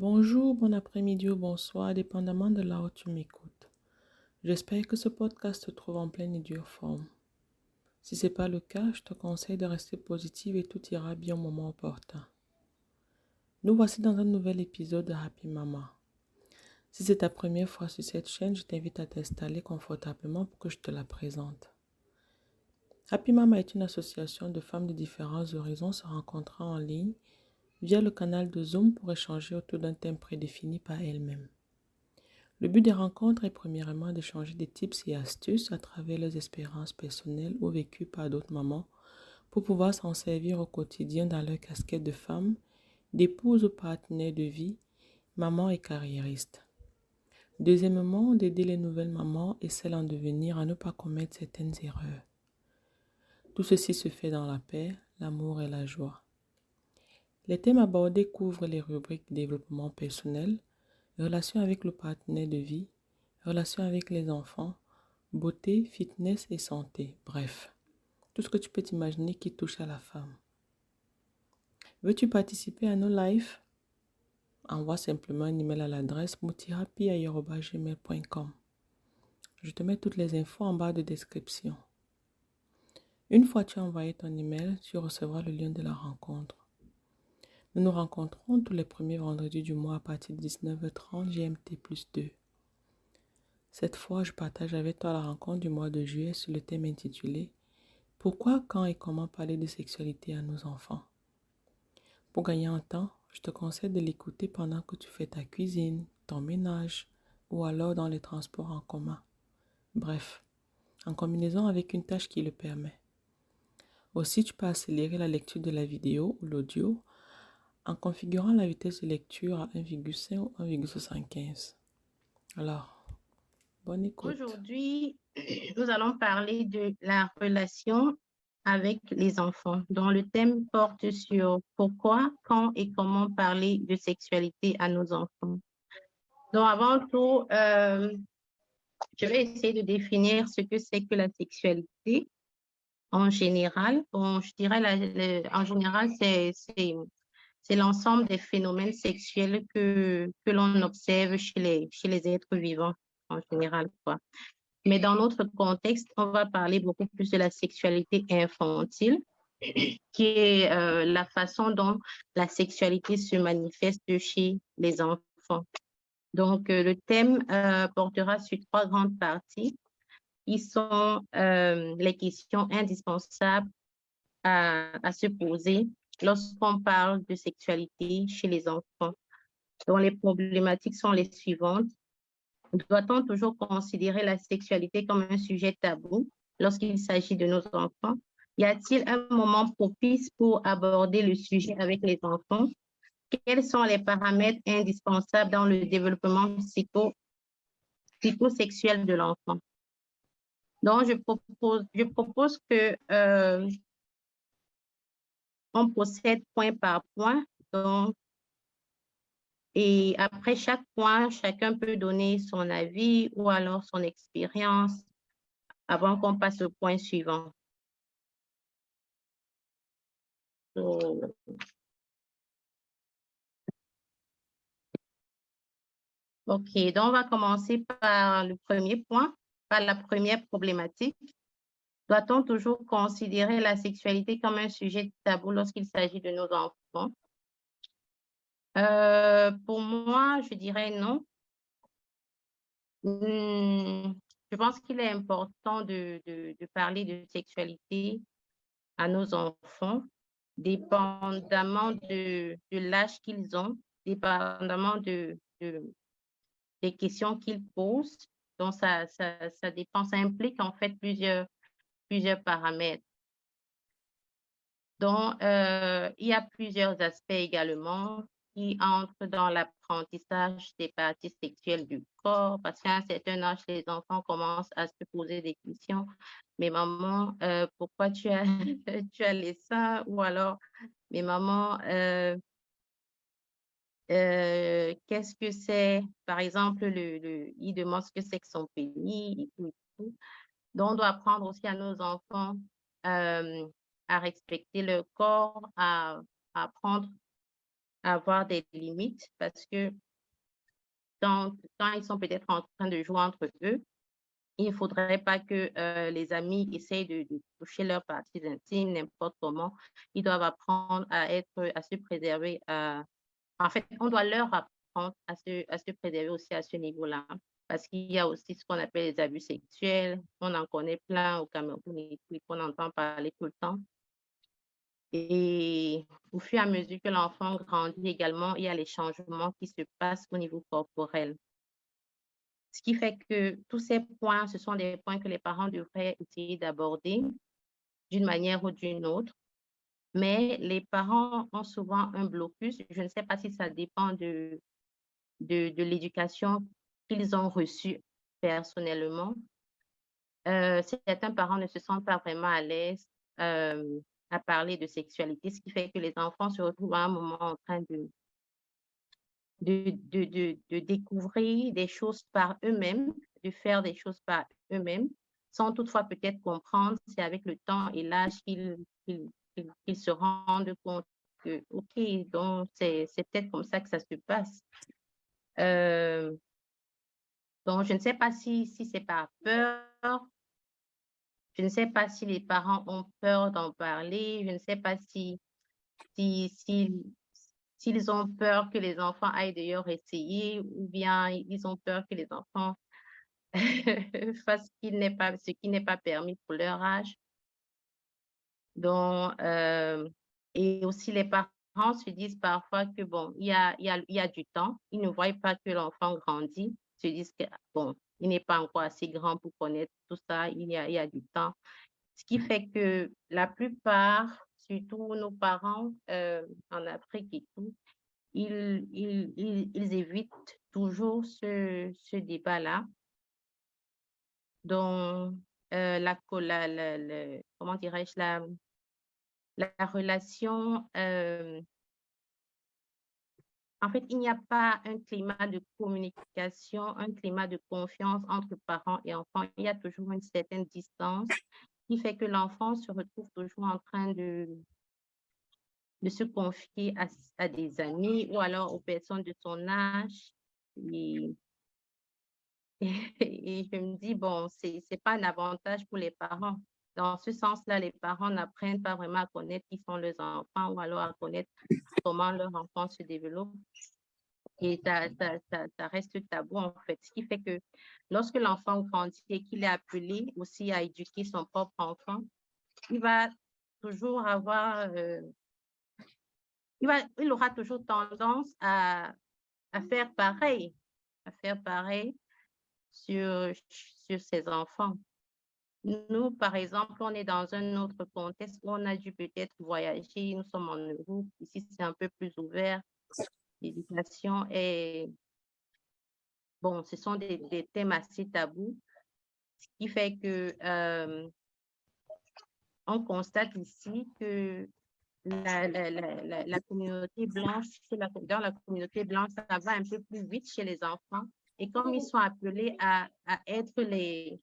Bonjour, bon après-midi ou bonsoir, dépendamment de là où tu m'écoutes. J'espère que ce podcast te trouve en pleine et dure forme. Si ce n'est pas le cas, je te conseille de rester positive et tout ira bien au moment opportun. Nous voici dans un nouvel épisode de Happy Mama. Si c'est ta première fois sur cette chaîne, je t'invite à t'installer confortablement pour que je te la présente. Happy Mama est une association de femmes de différents horizons se rencontrant en ligne via le canal de Zoom pour échanger autour d'un thème prédéfini par elles-mêmes. Le but des rencontres est premièrement d'échanger des tips et astuces à travers leurs expériences personnelles ou vécues par d'autres mamans pour pouvoir s'en servir au quotidien dans leur casquette de femme, d'épouse ou partenaire de vie, maman et carriériste. Deuxièmement, d'aider les nouvelles mamans et celles en devenir à ne pas commettre certaines erreurs. Tout ceci se fait dans la paix, l'amour et la joie. Les thèmes abordés couvrent les rubriques développement personnel, relations avec le partenaire de vie, relations avec les enfants, beauté, fitness et santé, bref, tout ce que tu peux t'imaginer qui touche à la femme. Veux-tu participer à nos lives? Envoie simplement un email à l'adresse moutirapi.com. Je te mets toutes les infos en bas de description. Une fois tu as envoyé ton email, tu recevras le lien de la rencontre. Nous nous rencontrons tous les premiers vendredis du mois à partir de 19h30 GMT plus 2. Cette fois, je partage avec toi la rencontre du mois de juillet sur le thème intitulé Pourquoi, quand et comment parler de sexualité à nos enfants? Pour gagner un temps, je te conseille de l'écouter pendant que tu fais ta cuisine, ton ménage ou alors dans les transports en commun. Bref, en combinaison avec une tâche qui le permet. Aussi, tu peux accélérer la lecture de la vidéo ou l'audio en configurant la vitesse de lecture à 1,5 ou 1,75. Alors, bonne écoute. Aujourd'hui, nous allons parler de la relation avec les enfants, dont le thème porte sur pourquoi, quand et comment parler de sexualité à nos enfants. Donc, avant tout, euh, je vais essayer de définir ce que c'est que la sexualité en général. Bon, je dirais, en général, c'est c'est l'ensemble des phénomènes sexuels que, que l'on observe chez les, chez les êtres vivants en général. Quoi. Mais dans notre contexte, on va parler beaucoup plus de la sexualité infantile, qui est euh, la façon dont la sexualité se manifeste chez les enfants. Donc, euh, le thème euh, portera sur trois grandes parties qui sont les questions indispensables à, à se poser lorsqu'on parle de sexualité chez les enfants, dont les problématiques sont les suivantes. Doit-on toujours considérer la sexualité comme un sujet tabou lorsqu'il s'agit de nos enfants? Y a-t-il un moment propice pour aborder le sujet avec les enfants? Quels sont les paramètres indispensables dans le développement psycho, psychosexuel de l'enfant? Donc, je propose, je propose que euh, on procède point par point. Donc, et après chaque point, chacun peut donner son avis ou alors son expérience avant qu'on passe au point suivant. OK, donc on va commencer par le premier point, par la première problématique. Doit-on toujours considérer la sexualité comme un sujet tabou lorsqu'il s'agit de nos enfants? Euh, pour moi, je dirais non. Hmm, je pense qu'il est important de, parler de sexualité à nos enfants, dépendamment de, l'âge qu'ils ont, dépendamment de, des questions qu'ils posent. Donc, ça, ça, ça dépend, ça implique en fait plusieurs, plusieurs paramètres. Donc, euh, il y a plusieurs aspects également qui entrent dans l'apprentissage des parties sexuelles du corps, parce qu'à un certain âge, les enfants commencent à se poser des questions. Mais maman, euh, pourquoi tu as, tu as les seins? Ou alors, mais maman, euh, qu'est-ce que c'est? Par exemple, le, le, il demande ce que c'est que son pénis et tout. Et tout. Donc, on doit apprendre aussi à nos enfants euh, à respecter leur corps, à, apprendre avoir des limites parce que quand, quand ils sont peut-être en train de jouer entre eux, il ne faudrait pas que euh, les amis essayent de, toucher leurs parties intimes n'importe comment. Ils doivent apprendre à être, à se préserver. En fait, on doit leur apprendre à se, à se préserver aussi à ce niveau-là. Parce qu'il y a aussi ce qu'on appelle les abus sexuels. On en connaît plein au Cameroun et qu'on entend parler tout le temps. Et au fur et à mesure que l'enfant grandit également, il y a les changements qui se passent au niveau corporel. Ce qui fait que tous ces points, ce sont des points que les parents devraient essayer d'aborder d'une manière ou d'une autre. Mais les parents ont souvent un blocus. Je ne sais pas si ça dépend de, de, l'éducation qu'ils ont reçue personnellement. Euh, certains parents ne se sentent pas vraiment à l'aise euh, à parler de sexualité, ce qui fait que les enfants se retrouvent à un moment en train de, de, de, découvrir des choses par eux-mêmes, de faire des choses par eux-mêmes, sans toutefois peut-être comprendre, c'est avec le temps et l'âge qu'ils se rendent compte que, OK, donc c'est peut-être comme ça que ça se passe. Euh, donc, je ne sais pas si, si c'est par peur, je ne sais pas si les parents ont peur d'en parler. Je ne sais pas si, si, s'ils ont peur que les enfants aillent d'ailleurs essayer ou bien ils ont peur que les enfants fassent ce qui n'est pas permis pour leur âge. Donc, euh, et aussi les parents se disent parfois que bon, il y a, y a, y a du temps. Ils ne voient pas que l'enfant grandit. Se disent que bon, il n'est pas encore assez grand pour connaître tout ça, il y a, il y a du temps. Ce qui fait que la plupart, surtout nos parents euh, en Afrique et tout, ils, ils, ils, évitent toujours ce, ce débat-là. Donc, euh, la, la, comment dirais-je, la, la relation euh, en fait, il n'y a pas un climat de communication, un climat de confiance entre parents et enfants. Il y a toujours une certaine distance qui fait que l'enfant se retrouve toujours en train de, se confier à, des amis ou alors aux personnes de son âge. Et, et, je me dis, bon, ce n'est pas un avantage pour les parents. Dans ce sens-là, les parents n'apprennent pas vraiment à connaître qui sont leurs enfants ou alors à connaître comment leur enfant se développe. Et ça, reste tabou, en fait. Ce qui fait que lorsque l'enfant grandit et qu'il est appelé aussi à éduquer son propre enfant, il va toujours avoir, euh, il, va, il aura toujours tendance à, à faire pareil, à faire pareil sur, sur ses enfants. Nous, par exemple, on est dans un autre contexte où on a dû peut-être voyager. Nous sommes en Europe. Ici, c'est un peu plus ouvert. L'éducation est... Bon, ce sont des, thèmes assez tabous, ce qui fait que euh, on constate ici que la, la, communauté blanche, dans la communauté blanche, ça va un peu plus vite chez les enfants. Et comme ils sont appelés à, à être les,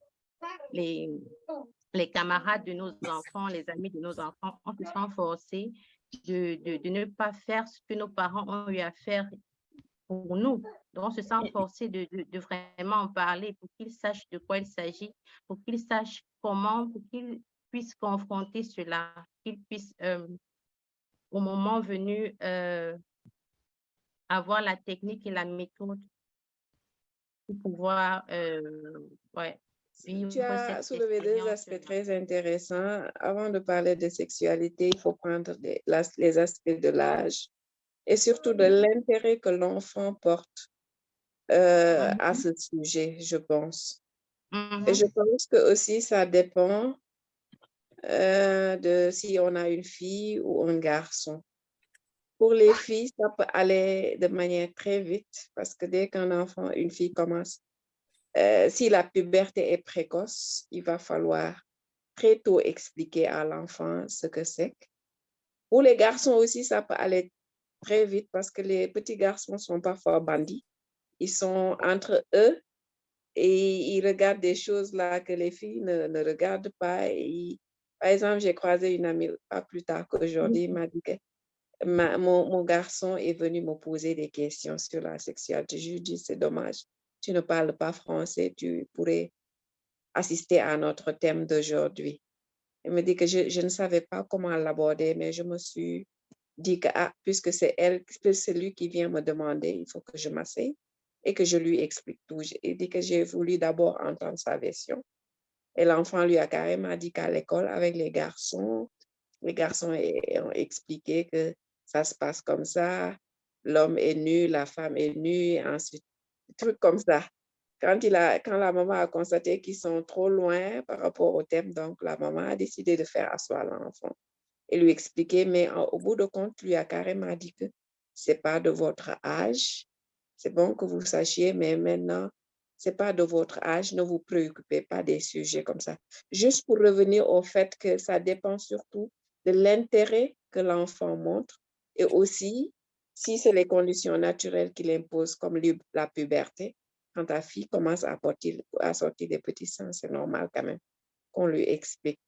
les, les camarades de nos enfants, les amis de nos enfants, on se sent forcés de, de, de, ne pas faire ce que nos parents ont eu à faire pour nous. Donc, on se sent forcé de, de vraiment en parler pour qu'ils sachent de quoi il s'agit, pour qu'ils sachent comment, pour qu'ils puissent confronter cela, qu'ils puissent, euh, au moment venu, euh, avoir la technique et la méthode pour pouvoir euh, ouais, tu as soulevé deux aspects très intéressants. Avant de parler de sexualité, il faut prendre les aspects de l'âge et surtout de l'intérêt que l'enfant porte euh, à ce sujet, je pense. Et je pense que aussi ça dépend euh, de si on a une fille ou un garçon. Pour les filles, ça peut aller de manière très vite parce que dès qu'un enfant, une fille commence euh, si la puberté est précoce, il va falloir très tôt expliquer à l'enfant ce que c'est. Pour les garçons aussi, ça peut aller très vite parce que les petits garçons sont parfois bandits. Ils sont entre eux et ils regardent des choses là que les filles ne, ne regardent pas. par exemple, j'ai croisé une amie pas plus tard qu'aujourd'hui, m'a dit mon, garçon est venu me poser des questions sur la sexualité. Je lui dis, c'est dommage, tu ne parles pas français, tu pourrais assister à notre thème d'aujourd'hui. Il me dit que je, ne savais pas comment l'aborder, mais je me suis dit que ah, puisque c'est elle, c'est lui qui vient me demander, il faut que je m'asseye et que je lui explique tout. Il dit que j'ai voulu d'abord entendre sa version. Et l'enfant lui a carrément dit qu'à l'école, avec les garçons, les garçons ont expliqué que ça se passe comme ça, l'homme est nu, la femme est nue, ensuite, trucs comme ça. Quand, il a, quand la maman a constaté qu'ils sont trop loin par rapport au thème, donc la maman a décidé de faire asseoir l'enfant et lui expliquer, mais au bout de compte, lui a carrément dit que c'est pas de votre âge, c'est bon que vous sachiez, mais maintenant, c'est pas de votre âge, ne vous préoccupez pas des sujets comme ça. Juste pour revenir au fait que ça dépend surtout de l'intérêt que l'enfant montre et aussi si c'est les conditions naturelles qu'il impose, comme la puberté. Quand ta fille commence à, sortir des petits seins, c'est normal quand même qu'on lui explique.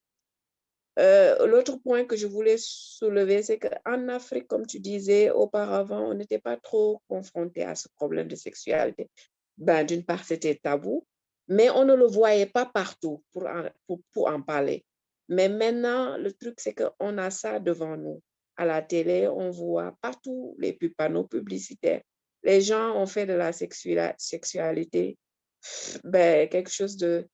Euh, l'autre point que je voulais soulever, c'est qu'en Afrique, comme tu disais auparavant, on n'était pas trop confronté à ce problème de sexualité. Ben, D'une part, c'était tabou, mais on ne le voyait pas partout pour pour, pour en parler. Mais maintenant, le truc, c'est qu'on a ça devant nous. À la télé, on voit partout les panneaux publicitaires. Les gens ont fait de la sexualité ben, quelque chose de,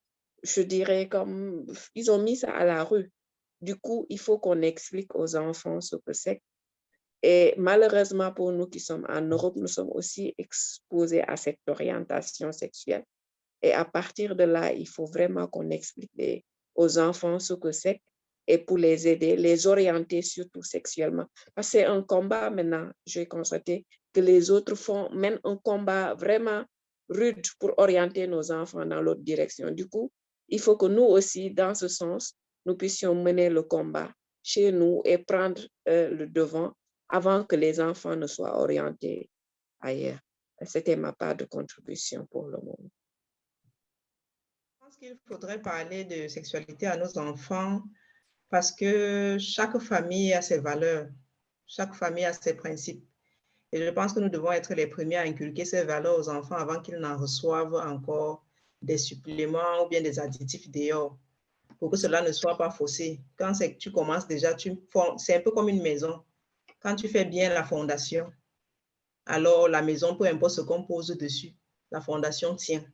je dirais, comme, ils ont mis ça à la rue. Du coup, il faut qu'on explique aux enfants ce que c'est. Et malheureusement pour nous qui sommes en Europe, nous sommes aussi exposés à cette orientation sexuelle. Et à partir de là, il faut vraiment qu'on explique aux enfants ce que c'est et pour les aider, les orienter surtout sexuellement. Parce que c'est un combat maintenant, j'ai constaté que les autres font, mènent un combat vraiment rude pour orienter nos enfants dans l'autre direction. Du coup, il faut que nous aussi, dans ce sens, nous puissions mener le combat chez nous et prendre euh, le devant avant que les enfants ne soient orientés ailleurs. C'était ma part de contribution pour le moment qu'il faudrait parler de sexualité à nos enfants parce que chaque famille a ses valeurs, chaque famille a ses principes. Et je pense que nous devons être les premiers à inculquer ces valeurs aux enfants avant qu'ils n'en reçoivent encore des suppléments ou bien des additifs dehors pour que cela ne soit pas faussé. Quand tu commences déjà, c'est un peu comme une maison. Quand tu fais bien la fondation, alors la maison, peu importe ce qu'on pose dessus, la fondation tient.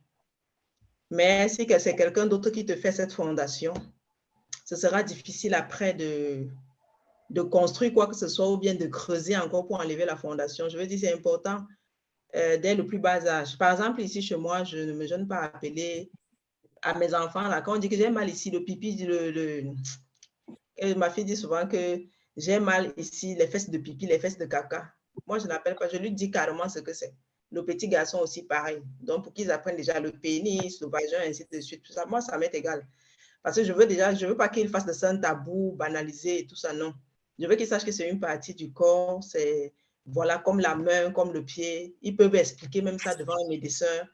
Mais si c'est quelqu'un d'autre qui te fait cette fondation, ce sera difficile après de, de construire quoi que ce soit ou bien de creuser encore pour enlever la fondation. Je veux dire, c'est important euh, dès le plus bas âge. Par exemple, ici chez moi, je ne me gêne pas à appeler à mes enfants, là, quand on dit que j'ai mal ici, le pipi, le, ma fille dit souvent que j'ai mal ici, les fesses de pipi, les fesses de caca. Moi, je n'appelle pas, je lui dis carrément ce que c'est nos petits garçons aussi pareil. Donc, pour qu'ils apprennent déjà le pénis, le vagin, ainsi de suite, tout ça, moi, ça m'est égal. Parce que je veux déjà, je veux pas qu'ils fassent de ça un tabou, banalisé et tout ça, non. Je veux qu'ils sachent que c'est une partie du corps, c'est, voilà, comme la main, comme le pied. Ils peuvent expliquer même ça devant un médecin.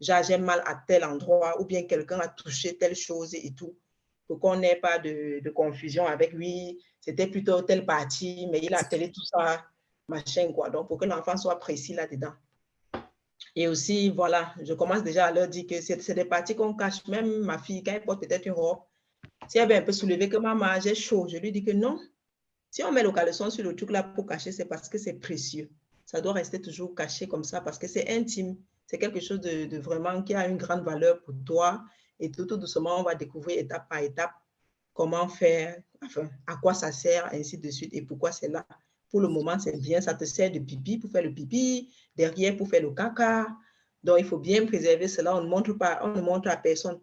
J'ai mal à tel endroit, ou bien quelqu'un a touché telle chose et tout, pour qu'on n'ait pas de, de, confusion avec lui. C'était plutôt telle partie, mais il a télé tout ça, machin, quoi. Donc, pour que l'enfant soit précis là-dedans. Et aussi, voilà, je commence déjà à leur dire que c'est des parties qu'on cache. Même ma fille, quand elle porte peut-être une robe, si elle avait un peu soulevé que maman, j'ai chaud, je lui dis que non. Si on met le caleçon sur le truc là pour cacher, c'est parce que c'est précieux. Ça doit rester toujours caché comme ça parce que c'est intime. C'est quelque chose de, vraiment qui a une grande valeur pour toi. Et tout, tout doucement, on va découvrir étape par étape comment faire, enfin, à quoi ça sert, ainsi de suite, et pourquoi c'est là. Pour le moment, c'est bien, ça te sert de pipi pour faire le pipi, derrière pour faire le caca. Donc, il faut bien préserver cela. On ne montre pas, on ne montre à personne.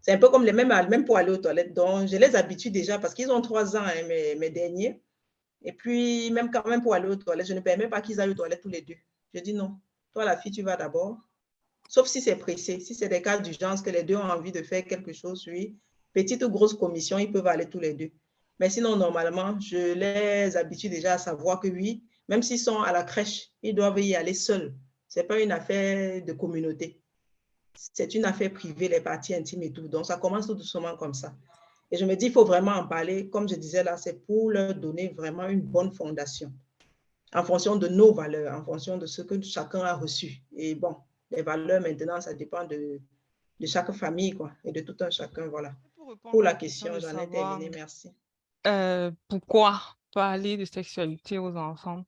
C'est un peu comme les mêmes, même pour aller aux toilettes. Donc, je les habitue déjà parce qu'ils ont trois ans, hein, mes, mes, derniers. Et puis, même quand même pour aller aux toilettes, je ne permets pas qu'ils aillent aux toilettes tous les deux. Je dis non. Toi, la fille, tu vas d'abord. Sauf si c'est pressé. Si c'est des cas d'urgence que les deux ont envie de faire quelque chose, oui. Petite ou grosse commission, ils peuvent aller tous les deux. Mais sinon, normalement, je les habitue déjà à savoir que oui, même s'ils sont à la crèche, ils doivent y aller seuls. Ce n'est pas une affaire de communauté. C'est une affaire privée, les parties intimes et tout. Donc, ça commence tout doucement comme ça. Et je me dis, il faut vraiment en parler. Comme je disais là, c'est pour leur donner vraiment une bonne fondation. en fonction de nos valeurs, en fonction de ce que chacun a reçu. Et bon, les valeurs maintenant, ça dépend de, de chaque famille quoi, et de tout un chacun. Voilà. Pour, la question, j'en ai terminé. Merci. Euh, pourquoi parler de sexualité aux enfants?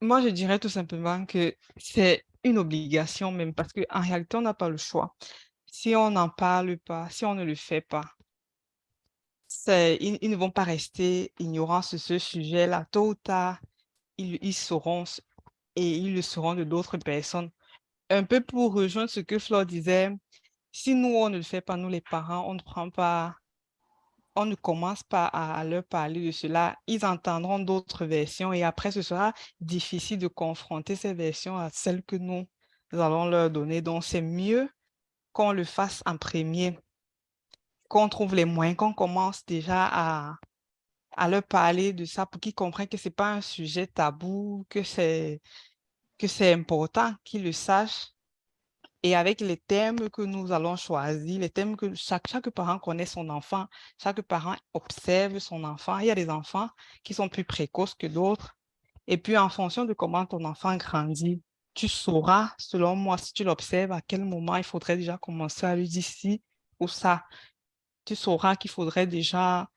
Moi, je dirais tout simplement que c'est une obligation même parce qu'en réalité, on n'a pas le choix. Si on n'en parle pas, si on ne le fait pas, ils, ne vont pas rester ignorants sur ce sujet-là. Tôt ou tard, ils, ils sauront et ils le seront de d'autres personnes. Un peu pour rejoindre ce que Flore disait, si nous, on ne le fait pas, nous les parents, on ne prend pas, on ne commence pas à, leur parler de cela, ils entendront d'autres versions et après, ce sera difficile de confronter ces versions à celles que nous, allons leur donner. Donc, c'est mieux qu'on le fasse en premier, qu'on trouve les moyens, qu'on commence déjà à, leur parler de ça pour qu'ils comprennent que ce n'est pas un sujet tabou, que c'est important qu'ils le sachent. Et avec les thèmes que nous allons choisir, les thèmes que chaque, chaque parent connaît son enfant, chaque parent observe son enfant. Il y a des enfants qui sont plus précoces que d'autres. Et puis, en fonction de comment ton enfant grandit, tu sauras, selon moi, si tu l'observes, à quel moment il faudrait déjà commencer à lui dire ci ou ça. Tu sauras qu'il faudrait déjà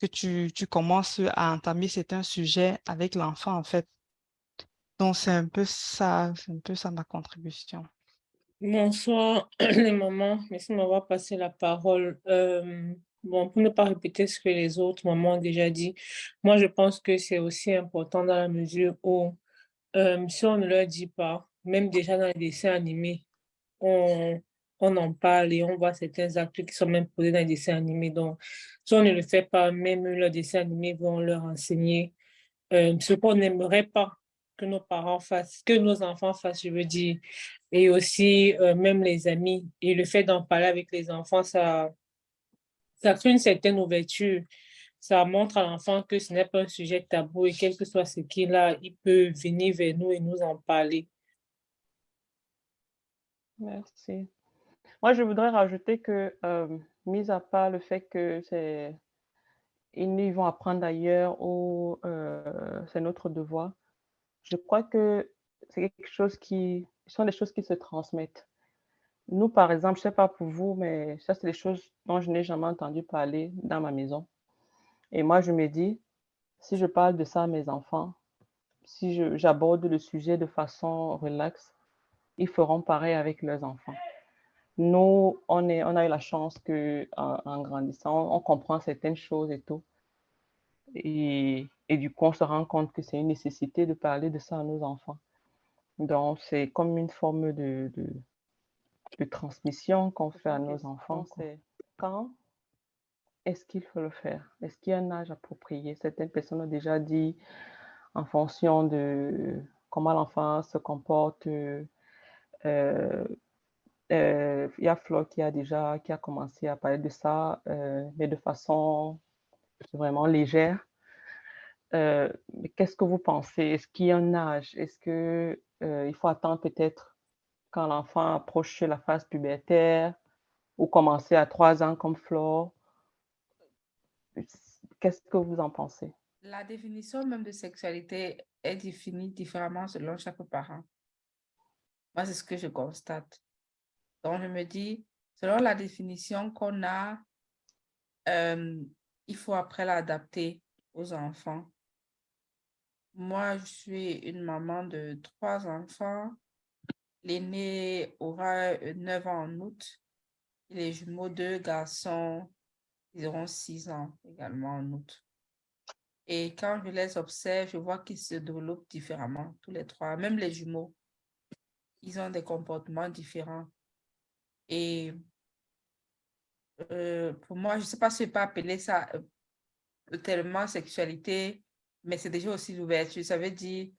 que tu, tu commences à entamer certains sujets avec l'enfant, en fait. Donc, c'est un peu ça, c'est un peu ça ma contribution. Bonsoir les mamans, merci de m'avoir passé la parole. Euh, bon, pour ne pas répéter ce que les autres mamans ont déjà dit, moi je pense que c'est aussi important dans la mesure où euh, si on ne leur dit pas, même déjà dans les dessins animés, on, on en parle et on voit certains actes qui sont même posés dans les dessins animés. Donc, si on ne le fait pas, même leurs dessins animés vont leur enseigner euh, ce qu'on n'aimerait pas que nos parents fassent, que nos enfants fassent, je veux dire. Et aussi, euh, même les amis. Et le fait d'en parler avec les enfants, ça, ça crée une certaine ouverture. Ça montre à l'enfant que ce n'est pas un sujet tabou et quel que soit ce qu'il a, il peut venir vers nous et nous en parler. Merci. Moi, je voudrais rajouter que, euh, mis à part le fait que c'est ils vont apprendre ailleurs euh, c'est notre devoir, je crois que c'est quelque chose qui ce sont des choses qui se transmettent. Nous, par exemple, je ne sais pas pour vous, mais ça, c'est des choses dont je n'ai jamais entendu parler dans ma maison. Et moi, je me dis, si je parle de ça à mes enfants, si j'aborde le sujet de façon relaxe, ils feront pareil avec leurs enfants. Nous, on, a eu la chance qu'en en, grandissant, on, comprend certaines choses et tout. Et, et, du coup, on se rend compte que c'est une nécessité de parler de ça à nos enfants. Donc, c'est comme une forme de, de, de transmission qu'on fait à nos enfants. C'est quand est-ce qu'il faut le faire? Est-ce qu'il y a un âge approprié? Certaines personnes ont déjà dit en fonction de comment l'enfant se comporte, euh, euh, il y a Flo qui a déjà qui a commencé à parler de ça, euh, mais de façon vraiment légère. Euh, qu'est-ce que vous pensez? Est-ce qu'il y a un âge? Est-ce qu'il faut attendre peut-être quand l'enfant approche la phase pubertaire ou commencer à trois ans comme Flo? Qu'est-ce que vous en pensez? La définition même de sexualité est définie différemment selon chaque parent. Moi, c'est ce que je constate. Donc, je me dis, selon la définition qu'on a, euh, il faut après l'adapter aux enfants. Moi, je suis une maman de trois enfants. L'aîné aura 9 ans en août. Les jumeaux, deux garçons, ils auront 6 ans également en août. Et quand je les observe, je vois qu'ils se développent différemment, tous les trois, même les jumeaux. Ils ont des comportements différents. Et euh, pour moi, je ne sais pas si je peux appeler ça euh, tellement sexualité, mais c'est déjà aussi l'ouverture. Ça veut dire,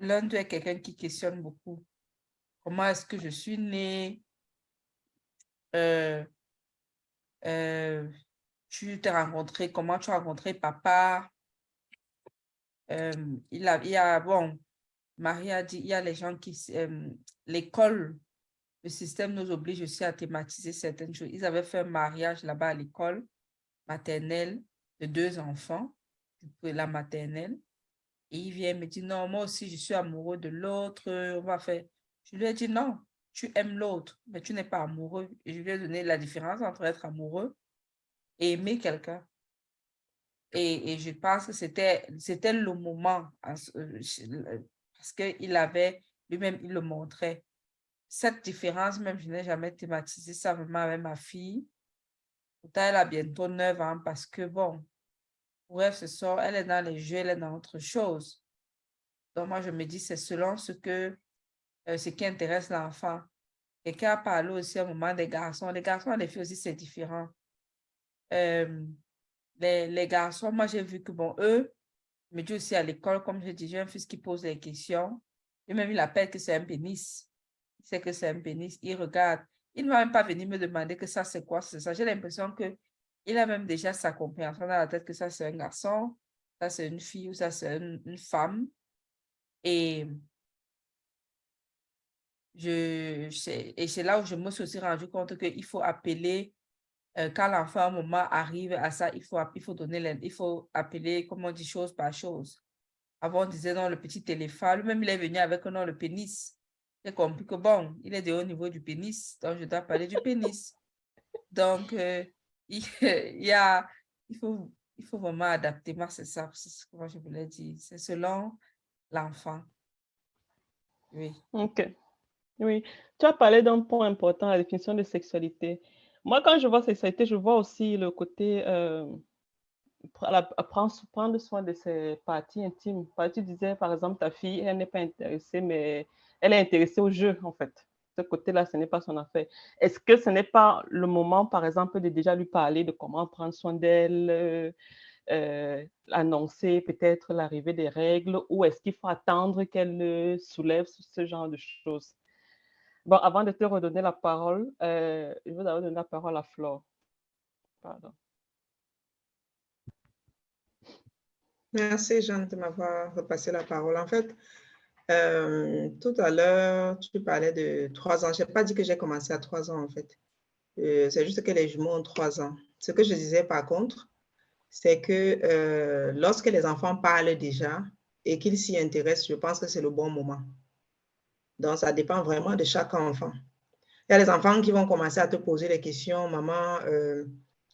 l'un d'eux est quelqu'un qui questionne beaucoup. Comment est-ce que je suis née? Euh, tu t'es rencontré, comment tu as rencontré papa? il, a, il y a, bon, Marie a dit, il y a les gens qui, l'école le système nous oblige aussi à thématiser certaines choses. Ils avaient fait un mariage là-bas à l'école maternelle de deux enfants, la maternelle. Et il vient me dire, non, moi aussi, je suis amoureux de l'autre, on va faire. Je lui ai dit, non, tu aimes l'autre, mais tu n'es pas amoureux. Je lui ai donné la différence entre être amoureux et aimer quelqu'un. Et, et, je pense que c'était le moment, euh, parce qu'il avait, lui-même, il le montrait. Cette différence, même, je n'ai jamais thématisé ça vraiment avec ma fille. Pourtant, elle a bientôt 9 ans parce que, bon, bref, ce soir, elle est dans les jeux, elle est dans autre chose. Donc, moi, je me dis, c'est selon ce que, euh, ce qui intéresse l'enfant. Quelqu'un a parlé aussi à un moment des garçons. Les garçons les filles aussi, c'est différent. Euh, les, les, garçons, moi, j'ai vu que, bon, eux, me dis aussi à l'école, comme je dis, j'ai un fils qui pose des questions. Et même, il appelle que c'est un pénis. Sait que c'est un pénis. Il regarde. Il ne va même pas venir me demander que ça, c'est quoi, c'est ça. J'ai l'impression que il a même déjà sa compréhension dans la tête que ça, c'est un garçon, ça, c'est une fille ou ça, c'est une, femme. Et je, et c'est là où je me suis aussi rendu compte qu'il faut appeler, euh, quand l'enfant, un moment, arrive à ça, il faut, il faut donner, il faut appeler, comme on dit, chose par chose. Avant, on disait non, le petit téléphone, lui-même, il est venu avec non, le pénis. J'ai compris que bon, il est de haut niveau du pénis, donc je dois parler du pénis. Donc, euh, il, y a, il, faut, il faut vraiment adapter. Moi, c'est ça, c'est ce que moi je voulais dire. C'est selon l'enfant. Oui. OK. Oui. Tu as parlé d'un point important, la définition de sexualité. Moi, quand je vois sexualité, je vois aussi le côté euh, prendre, prendre soin de ses parties intimes. Tu disais, par exemple, ta fille, elle n'est pas intéressée, mais elle est intéressée au jeu, en fait ce côté-là, ce n'est pas son affaire. Est-ce que ce n'est pas le moment, par exemple, de déjà lui parler de comment prendre soin d'elle, euh, euh, annoncer peut-être l'arrivée des règles, ou est-ce qu'il faut attendre qu'elle soulève ce genre de choses? Bon, avant de te redonner la parole, euh, je vais d'abord donner la parole à Flore. Pardon. Merci, Jeanne, de m'avoir repassé la parole. En fait, euh, tout à l'heure, tu parlais de trois ans. Je n'ai pas dit que j'ai commencé à trois ans, en fait. Euh, c'est juste que les jumeaux ont trois ans. Ce que je disais, par contre, c'est que euh, lorsque les enfants parlent déjà et qu'ils s'y intéressent, je pense que c'est le bon moment. Donc, ça dépend vraiment de chaque enfant. Il y a des enfants qui vont commencer à te poser des questions. Maman,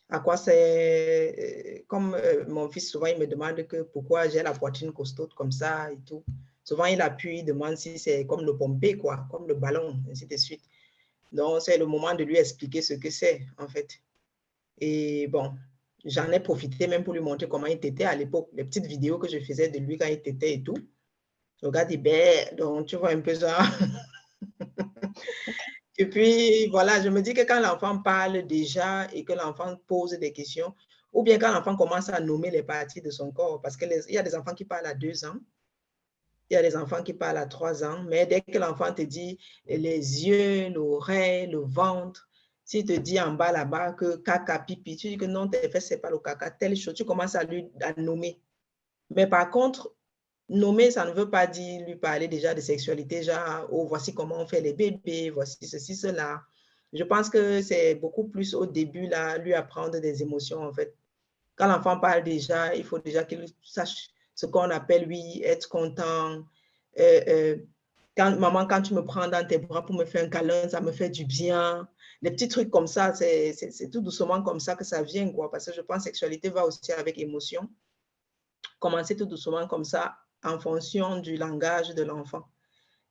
à quoi c'est... Comme mon fils, souvent, il me demande que pourquoi j'ai la poitrine costaud comme ça et tout. Souvent, il appuie, il demande si c'est comme le pompé, quoi, comme le ballon, ainsi de suite. Donc, c'est le moment de lui expliquer ce que c'est, en fait. Et bon, j'en ai profité même pour lui montrer comment il était à l'époque, les petites vidéos que je faisais de lui quand il était et tout. Le gars dit, ben, donc tu vois un peu ça. et puis, voilà, je me dis que quand l'enfant parle déjà et que l'enfant pose des questions, ou bien quand l'enfant commence à nommer les parties de son corps, parce qu'il y a des enfants qui parlent à deux ans, il y a des enfants qui parlent à trois ans, mais dès que l'enfant te dit les yeux, l'oreille, le ventre, s'il te dit en bas là-bas que caca, pipi, tu dis que non, tes fesses, ce n'est pas le caca, telle chose, tu commences à lui nommer. Mais par contre, nommer, ça ne veut pas dire lui parler déjà de sexualité, genre, oh, voici comment on fait les bébés, voici ceci, cela. Je pense que c'est beaucoup plus au début, là, lui apprendre des émotions, en fait. Quand l'enfant parle déjà, il faut déjà qu'il sache ce qu'on appelle, oui, être content. Euh, euh, maman, quand tu me prends dans tes bras pour me faire un câlin, ça me fait du bien. Les petits trucs comme ça, c'est tout doucement comme ça que ça vient, quoi. Parce que je pense que sexualité va aussi avec émotion. Commencer tout doucement comme ça en fonction du langage de l'enfant.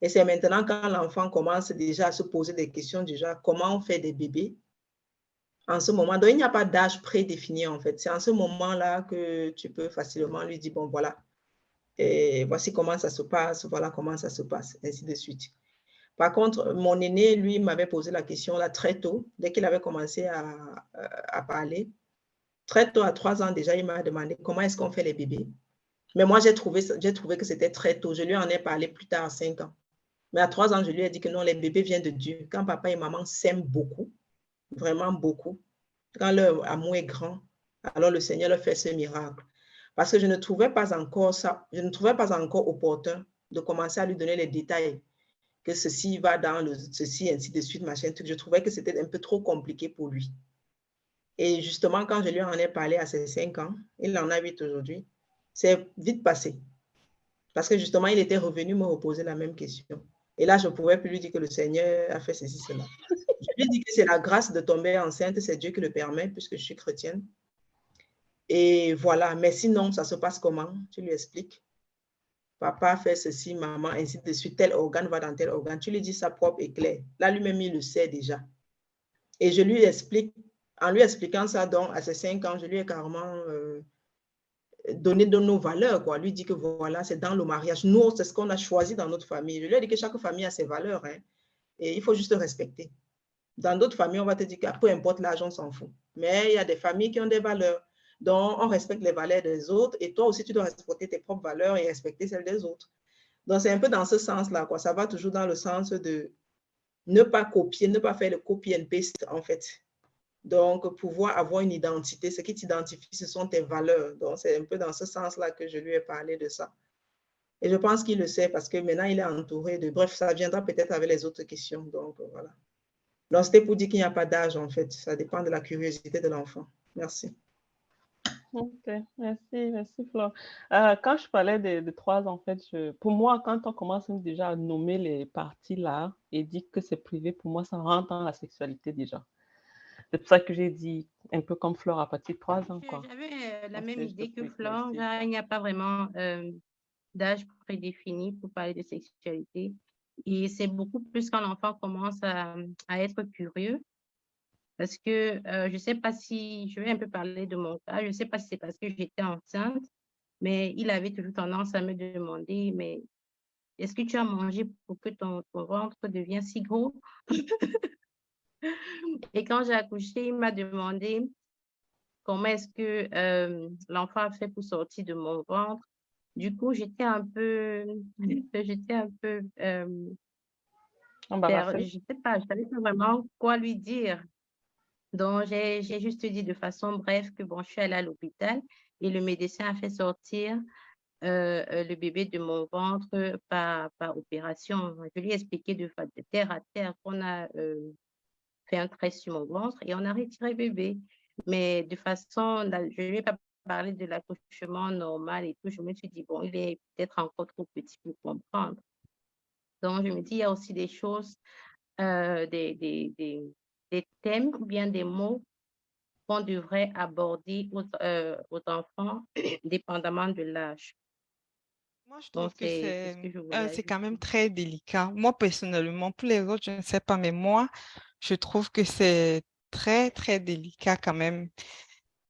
Et c'est maintenant quand l'enfant commence déjà à se poser des questions, déjà, comment on fait des bébés? En ce moment. Donc, il n'y a pas d'âge prédéfini, en fait. C'est en ce moment-là que tu peux facilement lui dire, bon, voilà, et voici comment ça se passe, voilà comment ça se passe, ainsi de suite. Par contre, mon aîné, lui, m'avait posé la question là très tôt, dès qu'il avait commencé à, parler. Très tôt, à trois ans déjà, il m'a demandé comment est-ce qu'on fait les bébés. Mais moi, j'ai trouvé, j'ai trouvé que c'était très tôt. Je lui en ai parlé plus tard, à cinq ans. Mais à trois ans, je lui ai dit que non, les bébés viennent de Dieu. Quand papa et maman s'aiment beaucoup, vraiment beaucoup. Quand leur amour est grand, alors le Seigneur leur fait ce miracle. Parce que je ne trouvais pas encore ça, je ne trouvais pas encore opportun de commencer à lui donner les détails, que ceci va dans ceci, ainsi de suite, machin, tout. Je trouvais que c'était un peu trop compliqué pour lui. Et justement, quand je lui en ai parlé à ses cinq ans, il en a huit aujourd'hui, c'est vite passé. Parce que justement, il était revenu me reposer la même question. Et là, je ne pouvais plus lui dire que le Seigneur a fait ceci, cela. Je lui ai dit que c'est la grâce de tomber enceinte, c'est Dieu qui le permet, puisque je suis chrétienne. Et voilà, mais sinon, ça se passe comment? Tu lui expliques. Papa fait ceci, maman, ainsi de suite, tel organe va dans tel organe. Tu lui dis ça propre et clair. Là, lui-même, il le sait déjà. Et je lui explique, en lui expliquant ça, donc, à ses cinq ans, je lui ai carrément euh, donné de nos valeurs, quoi. Lui dit que voilà, c'est dans le mariage. Nous, c'est ce qu'on a choisi dans notre famille. Je lui ai dit que chaque famille a ses valeurs, hein, et il faut juste respecter. Dans d'autres familles, on va te dire que peu importe l'âge, on s'en fout. Mais il y a des familles qui ont des valeurs. Donc, on respecte les valeurs des autres et toi aussi, tu dois respecter tes propres valeurs et respecter celles des autres. Donc, c'est un peu dans ce sens-là, quoi. Ça va toujours dans le sens de ne pas copier, ne pas faire le copy and paste, en fait. Donc, pouvoir avoir une identité, ce qui t'identifie, ce sont tes valeurs. Donc, c'est un peu dans ce sens-là que je lui ai parlé de ça. Et je pense qu'il le sait parce que maintenant, il est entouré de... Bref, ça viendra peut-être avec les autres questions. Donc, voilà. Donc, c'était pour dire qu'il n'y a pas d'âge, en fait. Ça dépend de la curiosité de l'enfant. Merci. Ok, merci, merci Flore. Euh, quand je parlais de, trois, en fait, pour moi, quand on commence déjà à nommer les parties là et dit que c'est privé, pour moi, ça rentre dans la sexualité déjà. C'est pour ça que j'ai dit un peu comme Flore à partir de trois ans. J'avais euh, la même idée que Flore. Il n'y a pas vraiment euh, d'âge prédéfini pour parler de sexualité. Et c'est beaucoup plus quand l'enfant commence à, à être curieux parce que euh, je ne sais pas si, je vais un peu parler de mon cas, je ne sais pas si c'est parce que j'étais enceinte, mais il avait toujours tendance à me demander, mais est-ce que tu as mangé pour que ton, ventre devienne si gros? Et quand j'ai accouché, il m'a demandé comment est-ce que euh, l'enfant a fait pour sortir de mon ventre. Du coup, j'étais un peu, j'étais un peu, euh, je ne sais pas, je savais pas vraiment quoi lui dire. Donc, j'ai juste dit de façon brève que bon, je suis allée à l'hôpital et le médecin a fait sortir euh, euh, le bébé de mon ventre par, par opération. Je lui ai expliqué de, de terre à terre qu'on a euh, fait un trait sur mon ventre et on a retiré le bébé. Mais de façon, je ne ai pas parlé de l'accouchement normal et tout. Je me suis dit, bon, il est peut-être encore trop petit pour comprendre. Donc, je me dis, il y a aussi des choses, des, des, des des thèmes ou bien des mots qu'on devrait aborder aux, euh, aux enfants, dépendamment de l'âge. Moi, je trouve que c'est quand même très délicat. Moi, personnellement, pour les autres, je ne sais pas, mais moi, je trouve que c'est très, très délicat quand même.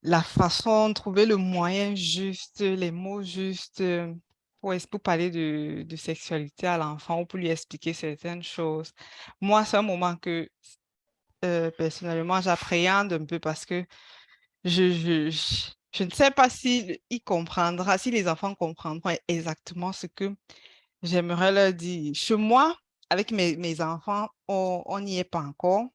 La façon de trouver le moyen juste, les mots justes euh, pour, parler de, sexualité à l'enfant ou pour lui expliquer certaines choses. Moi, c'est un moment que euh, personnellement, j'appréhende un peu parce que je, je, je, ne sais pas s'il il comprendra, si les enfants comprendront exactement ce que j'aimerais leur dire. Chez moi, avec mes, enfants, on n'y est pas encore.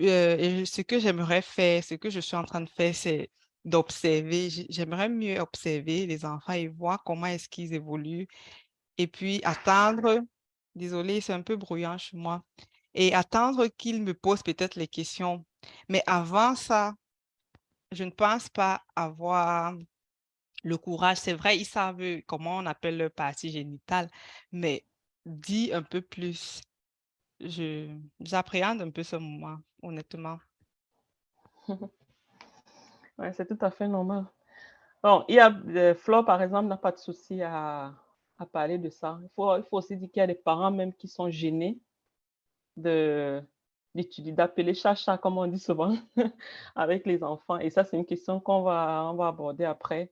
Euh, ce que j'aimerais faire, ce que je suis en train de faire, c'est d'observer. J'aimerais mieux observer les enfants et voir comment est-ce qu'ils évoluent. Et puis attendre, désolé, c'est un peu bruyant chez moi, et attendre qu'il me pose peut-être les questions. Mais avant ça, je ne pense pas avoir le courage. C'est vrai, ils savent comment on appelle le partie génitale, mais dis un peu plus. J'appréhende un peu ce moment, honnêtement. ouais, c'est tout à fait normal. Bon, il y a euh, par exemple, n'a pas de souci à, parler de ça. Il faut, aussi dire qu'il y a des parents même qui sont gênés de d'appeler chacha, comme on dit souvent, avec les enfants. Et ça, c'est une question qu'on va, va aborder après.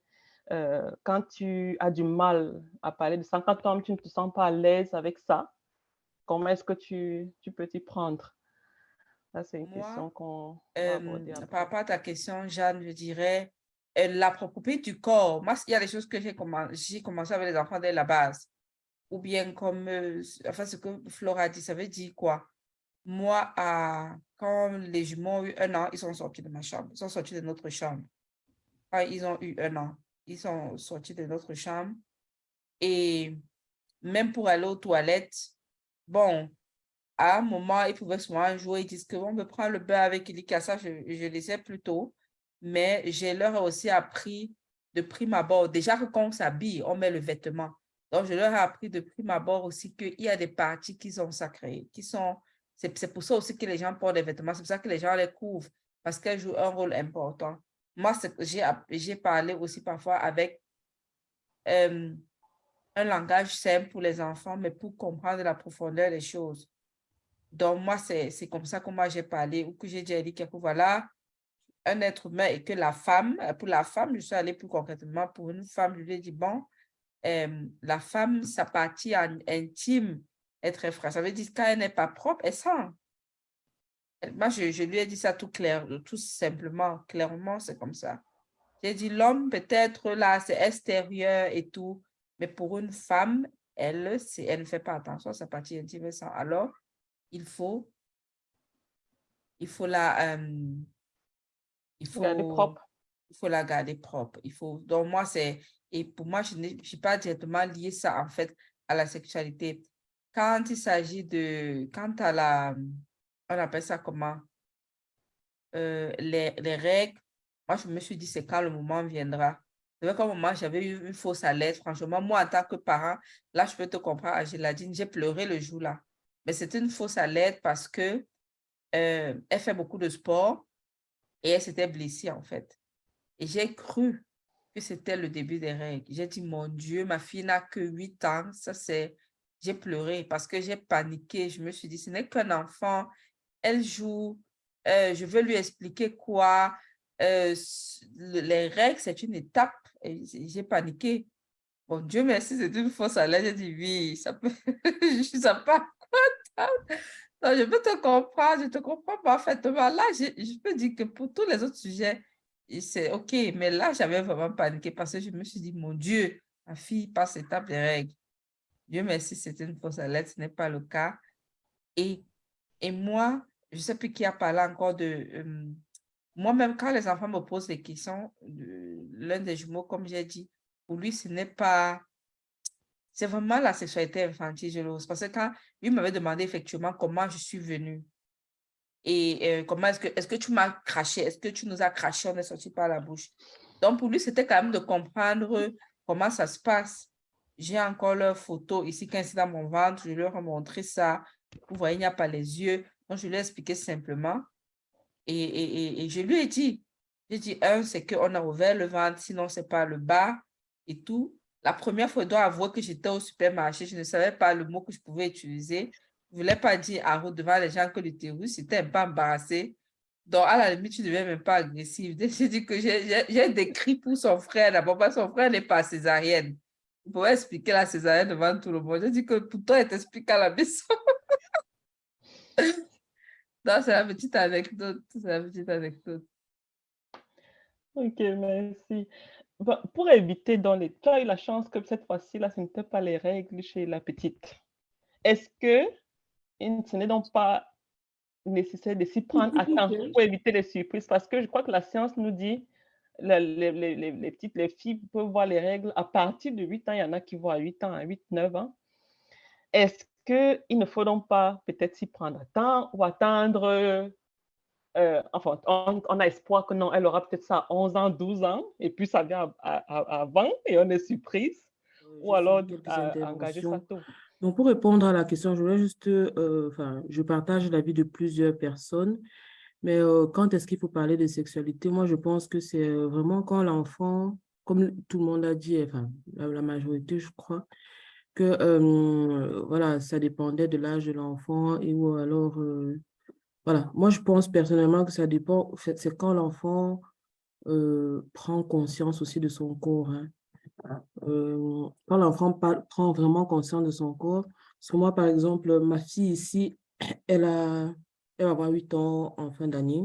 Euh, quand tu as du mal à parler de ça, quand toi, tu ne te sens pas à l'aise avec ça, comment est-ce que tu, tu peux t'y prendre? Ça, c'est une question qu'on après. Par rapport à ta question, Jeanne, je dirais euh, la propriété du corps. Moi, il y a des choses que j'ai commencé, commencé avec les enfants dès la base. Ou bien comme, euh, enfin, ce que Flora a dit, ça veut dire quoi? moi, à, quand les jumeaux ont eu un an, ils sont sortis de ma chambre. Ils sont sortis de notre chambre. Quand ils ont eu un an, ils sont sortis de notre chambre. Et même pour aller aux toilettes, bon, à un moment, ils pouvaient souvent jouer. Ils disent que on peut prendre le bain avec Ilikasa. Je, je les ai plus tôt. Mais j'ai leur aussi appris de prime abord. Déjà que quand on s'habille, on met le vêtement. Donc, je leur ai appris de prime abord aussi qu'il y a des parties qui sont sacrées, qui sont... C'est pour ça aussi que les gens portent des vêtements, c'est pour ça que les gens les couvrent, parce qu'elles jouent un rôle important. Moi, j'ai parlé aussi parfois avec un langage simple pour les enfants, mais pour comprendre la profondeur des choses. Donc, moi, c'est comme ça que moi j'ai parlé, ou que j'ai dit que voilà, un être humain et que la femme, pour la femme, je suis allée plus concrètement, pour une femme, je lui ai dit, bon, la femme, sa partie intime est très fraîche. Ça veut dire quand elle n'est pas propre, elle sent. Moi, je, je, lui ai dit ça tout clair, tout simplement, clairement, c'est comme ça. J'ai dit, l'homme, peut-être là, c'est extérieur et tout, mais pour une femme, elle, elle ne fait pas attention à sa partie intime. Alors, il faut, il faut la, il faut, garder propre. Il faut la garder propre. Il faut, donc, moi, c'est, et pour moi, je n'ai pas directement lié ça, en fait, à la sexualité. Quand il s'agit de, quant à la, on appelle ça comment, euh, les, les règles, moi, je me suis dit, c'est quand le moment viendra. C'est vrai moment, j'avais eu une fausse alerte. Franchement, moi, en tant que parent, là, je peux te comprendre, Agéladine, j'ai pleuré le jour-là. Mais c'est une fausse alerte parce que euh, elle fait beaucoup de sport et elle s'était blessée, en fait. Et j'ai cru que c'était le début des règles. J'ai dit, mon Dieu, ma fille n'a que 8 ans. Ça, c'est... J'ai pleuré parce que j'ai paniqué. Je me suis dit, ce n'est qu'un enfant. Elle joue. Euh, je veux lui expliquer quoi. Euh, les règles, c'est une étape. J'ai paniqué. Mon Dieu, merci, c'est une fausse alerte. J'ai dit, oui, ça peut... je suis pas non, je peux te comprendre, je te comprends parfaitement. Là, je, je peux dire que pour tous les autres sujets, c'est OK. Mais là, j'avais vraiment paniqué parce que je me suis dit, mon Dieu, ma fille passe étape des règles. Dieu merci, c'était une fausse alerte, ce n'est pas le cas. Et, et moi, je ne sais plus qui a parlé encore de... Euh, moi-même, quand les enfants me posent des questions, l'un des jumeaux, comme j'ai dit, pour lui, ce n'est pas c'est vraiment la sexualité infantile, je l'ose. Parce que quand lui m'avait demandé effectivement comment je suis venue et euh, comment est-ce que, est-ce que tu m'as craché, est-ce que tu nous as craché, on est sorti par la bouche. Donc pour lui, c'était quand même de comprendre comment ça se passe. J'ai encore leur photo ici, quand c'est dans mon ventre, je leur ai montré ça. Vous voyez, il n'y a pas les yeux. Donc je lui ai expliqué simplement. Et, je lui ai dit, j'ai dit, un, c'est qu'on a ouvert le ventre, sinon c'est pas le bas et tout. La première fois, je dois avouer que j'étais au supermarché, je ne savais pas le mot que je pouvais utiliser. Je ne voulais pas dire en route devant les gens que l'utérus, c'était un peu embarrassé. Donc, à la limite, tu ne deviens même pas agressive. J'ai dit que j'ai décrit pour son frère. D'abord, son frère n'est pas césarienne. Il pouvait expliquer la césarienne devant tout le monde. J'ai dit que pour toi, elle t'explique à la maison. Donc, c'est la petite anecdote. C'est la petite anecdote. Ok, merci pour éviter dans les... Tu as eu la chance que cette fois-ci, là, ce n'était pas les règles chez la petite. Est-ce que ce n'est donc pas nécessaire de s'y prendre à temps pour éviter les surprises? Parce que je crois que la science nous dit les, les, les, les, petites, les filles peuvent voir les règles à partir de 8 ans. Il y en a qui voient à 8 ans, à 8, 9 ans. Est-ce qu'il ne faut donc pas peut-être s'y prendre à temps ou attendre euh, enfin, on, a espoir que non, elle aura peut-être ça à 11 ans, 12 ans, et puis ça vient à, 20 et on est surprise, ou alors à, engager ça tôt. Donc, pour répondre à la question, je voulais juste, euh, enfin, je partage l'avis de plusieurs personnes, mais euh, quand est-ce qu'il faut parler de sexualité? Moi, je pense que c'est vraiment quand l'enfant, comme tout le monde a dit, enfin, la, majorité, je crois, que voilà, ça dépendait de l'âge de l'enfant et ou alors voilà, moi je pense personnellement que ça dépend, c'est quand l'enfant euh, prend conscience aussi de son corps. Hein. Euh, quand l'enfant prend vraiment conscience de son corps, parce moi par exemple, ma fille ici, elle, a, elle va avoir 8 ans en fin d'année,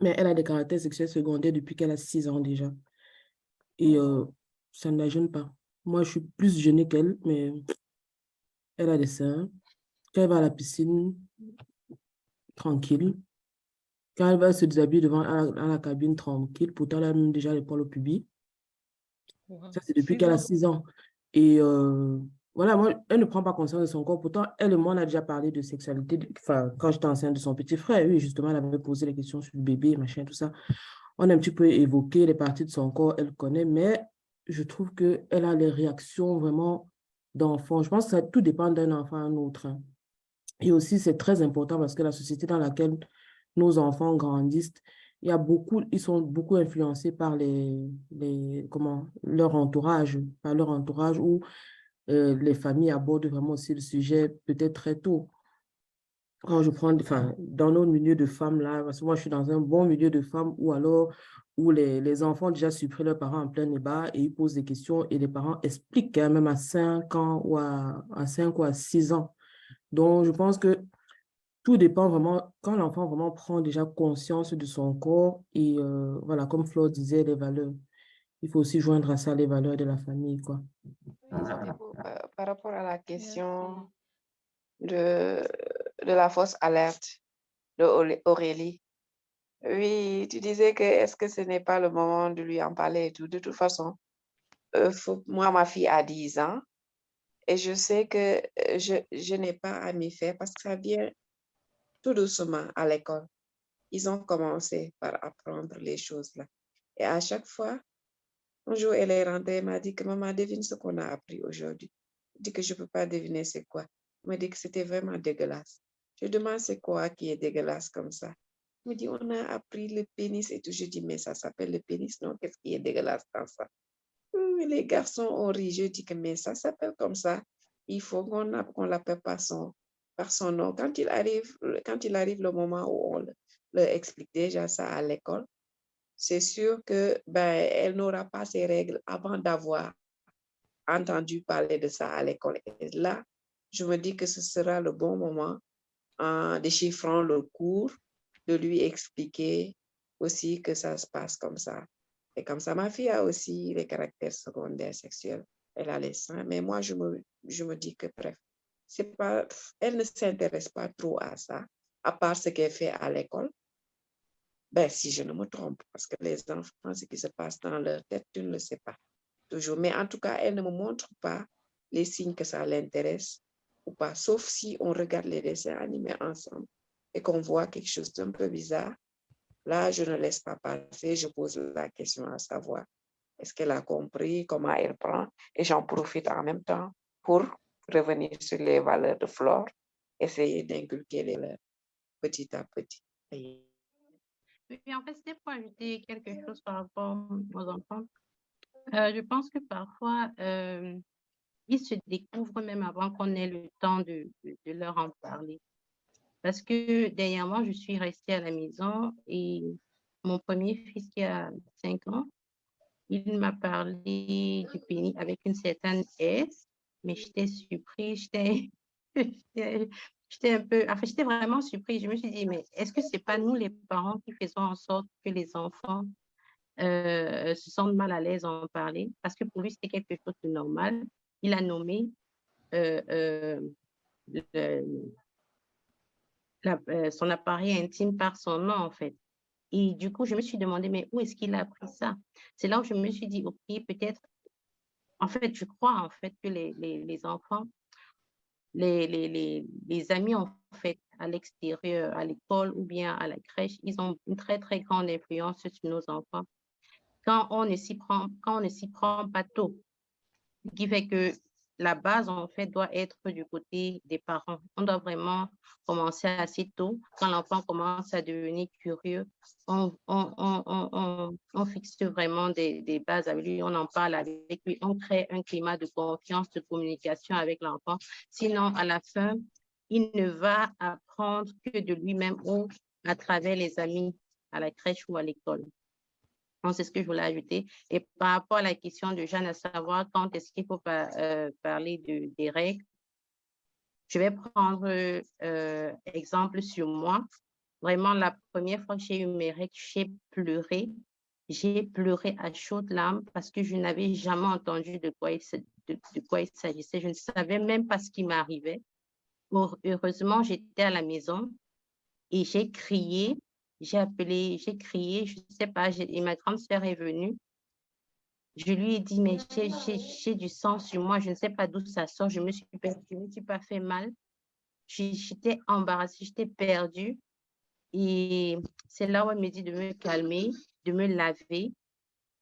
mais elle a des caractères sexuels secondaires depuis qu'elle a 6 ans déjà. Et euh, ça ne la gêne pas. Moi je suis plus gênée qu'elle, mais elle a des seins. Quand elle va à la piscine, tranquille. Quand elle va se déshabiller devant la, cabine tranquille, pourtant elle a même déjà les poils au pubis. Ça, c'est depuis qu'elle a 6 ans. Et euh, voilà, moi, elle ne prend pas conscience de son corps. Pourtant, elle et moi, on a déjà parlé de sexualité. Enfin, quand j'étais enceinte de son petit frère, oui, justement, elle avait posé les questions sur le bébé, machin, tout ça. On a un petit peu évoqué les parties de son corps, elle connaît, mais je trouve qu'elle a les réactions vraiment d'enfants. Je pense que ça, tout dépend d'un enfant à un autre. Hein. Et aussi, c'est très important parce que la société dans laquelle nos enfants grandissent, il y a beaucoup, ils sont beaucoup influencés par les, les, comment, leur entourage, par leur entourage ou euh, les familles abordent vraiment aussi le sujet peut-être très tôt. Quand je prends, enfin, dans nos milieux de femmes là, parce que moi je suis dans un bon milieu de femmes ou alors où les, les enfants déjà surpris leurs parents en plein débat et ils posent des questions et les parents expliquent quand même à 5 ans ou à, à 5 ou à 6 ans. Donc je pense que tout dépend vraiment, quand l'enfant vraiment prend déjà conscience de son corps et euh, voilà, comme Flo disait, les valeurs. Il faut aussi joindre à ça les valeurs de la famille, quoi. Par rapport à la question de, de la fausse alerte de Aurélie, oui, tu disais que est-ce que ce n'est pas le moment de lui en parler et tout. De toute façon, euh, moi, ma fille a 10 ans et je sais que euh, je, je n'ai pas à m'y faire parce que ça vient tout doucement à l'école. Ils ont commencé par apprendre les choses là. Et à chaque fois, un jour, elle est rentrée, elle m'a dit que maman, devine ce qu'on a appris aujourd'hui. Je dis que je ne peux pas deviner c'est quoi. M'a dit que c'était vraiment dégueulasse. Je demande c'est quoi qui est dégueulasse comme ça? Elle me dit, on a appris le pénis et tout. Je dis, mais ça s'appelle le pénis, non? Qu'est-ce qui est dégueulasse dans ça? Les garçons ont ri. Je dis que, mais ça s'appelle comme ça. Il faut qu'on l'appelle par son, par son nom. Quand il arrive, quand il arrive le moment où on leur explique déjà ça à l'école, c'est sûr que ben, elle n'aura pas ses règles avant d'avoir entendu parler de ça à l'école. Là, je me dis que ce sera le bon moment en déchiffrant le cours de lui expliquer aussi que ça se passe comme ça. Et comme ça, ma fille a aussi les caractères secondaires sexuels. Elle a les seins, mais moi, je me, je me dis que bref, c'est pas, elle ne s'intéresse pas trop à ça, à part ce qu'elle fait à l'école. Ben, si je ne me trompe, parce que les enfants, ce qui se passe dans leur tête, tu ne le sais pas toujours. Mais en tout cas, elle ne me montre pas les signes que ça l'intéresse ou pas, sauf si on regarde les dessins animés ensemble et qu'on voit quelque chose d'un peu bizarre. Là, je ne laisse pas passer, je pose la question à savoir est-ce qu'elle a compris comment elle prend et j'en profite en même temps pour revenir sur les valeurs de Flore, essayer d'inculquer les valeurs petit à petit. Oui, en fait, c'était pour ajouter quelque chose par rapport aux enfants. Euh, je pense que parfois, euh, ils se découvrent même avant qu'on ait le temps de, leur en parler. Parce que dernièrement, je suis restée à la maison et mon premier fils qui a 5 ans, il m'a parlé du pénis avec une certaine S mais j'étais surprise, j'étais, un peu, enfin, j'étais vraiment surprise. Je me suis dit, mais est-ce que c'est pas nous les parents qui faisons en sorte que les enfants euh, se sentent mal à l'aise en parler? Parce que pour lui, c'était quelque chose de normal. Il a nommé euh, euh, son appareil intime par son nom, en fait. Et du coup, je me suis demandé, mais où est-ce qu'il a appris ça? C'est là où je me suis dit, OK, peut-être en fait, je crois en fait que les, les, enfants, les, les, les, amis en fait à l'extérieur, à l'école ou bien à la crèche, ils ont une très très grande influence sur nos enfants. Quand on ne s'y prend, quand on ne s'y prend pas tôt, qui fait que la base, en fait, doit être du côté des parents. On doit vraiment commencer assez tôt. Quand l'enfant commence à devenir curieux, on, fixe vraiment des, des, bases avec lui, on en parle avec lui, on crée un climat de confiance, de communication avec l'enfant. Sinon, à la fin, il ne va apprendre que de lui-même ou à travers les amis à la crèche ou à l'école c'est ce que je voulais ajouter. Et par rapport à la question de Jeanne, à savoir quand est-ce qu'il faut euh, parler de, des règles, je vais prendre euh, exemple sur moi. Vraiment, la première fois que j'ai eu mes règles, j'ai pleuré. J'ai pleuré à chaudes larmes parce que je n'avais jamais entendu de, quoi il s'agissait. Je ne savais même pas ce qui m'arrivait. Heureusement, j'étais à la maison et j'ai crié j'ai appelé, j'ai crié, je ne sais pas, et ma grande sœur est venue. Je lui ai dit, mais j'ai du sang sur moi, je ne sais pas d'où ça sort, je me suis je me suis pas fait mal. J'étais embarrassée, j'étais perdue. Et c'est là où elle me dit de me calmer, de me laver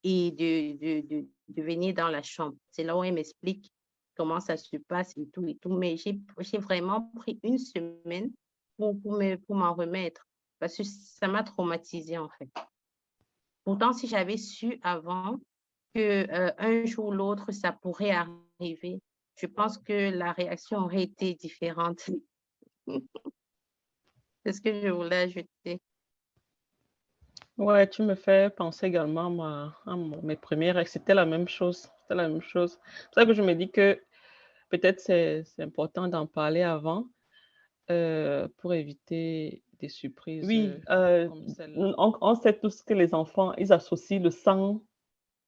et de, de, de, de venir dans la chambre. C'est là où elle m'explique comment ça se passe et tout et tout. Mais j'ai vraiment pris une semaine pour, pour m'en remettre parce que ça m'a traumatisée en fait. Pourtant, si j'avais su avant que euh, un jour ou l'autre, ça pourrait arriver, je pense que la réaction aurait été différente. C'est ce que je voulais ajouter. Ouais, tu me fais penser également à, mes premières C'était la même chose. C'était la même chose. C'est pour ça que je me dis que peut-être c'est important d'en parler avant euh, pour éviter des surprises. Oui, euh, euh on, on, sait tous que les enfants, ils associent le sang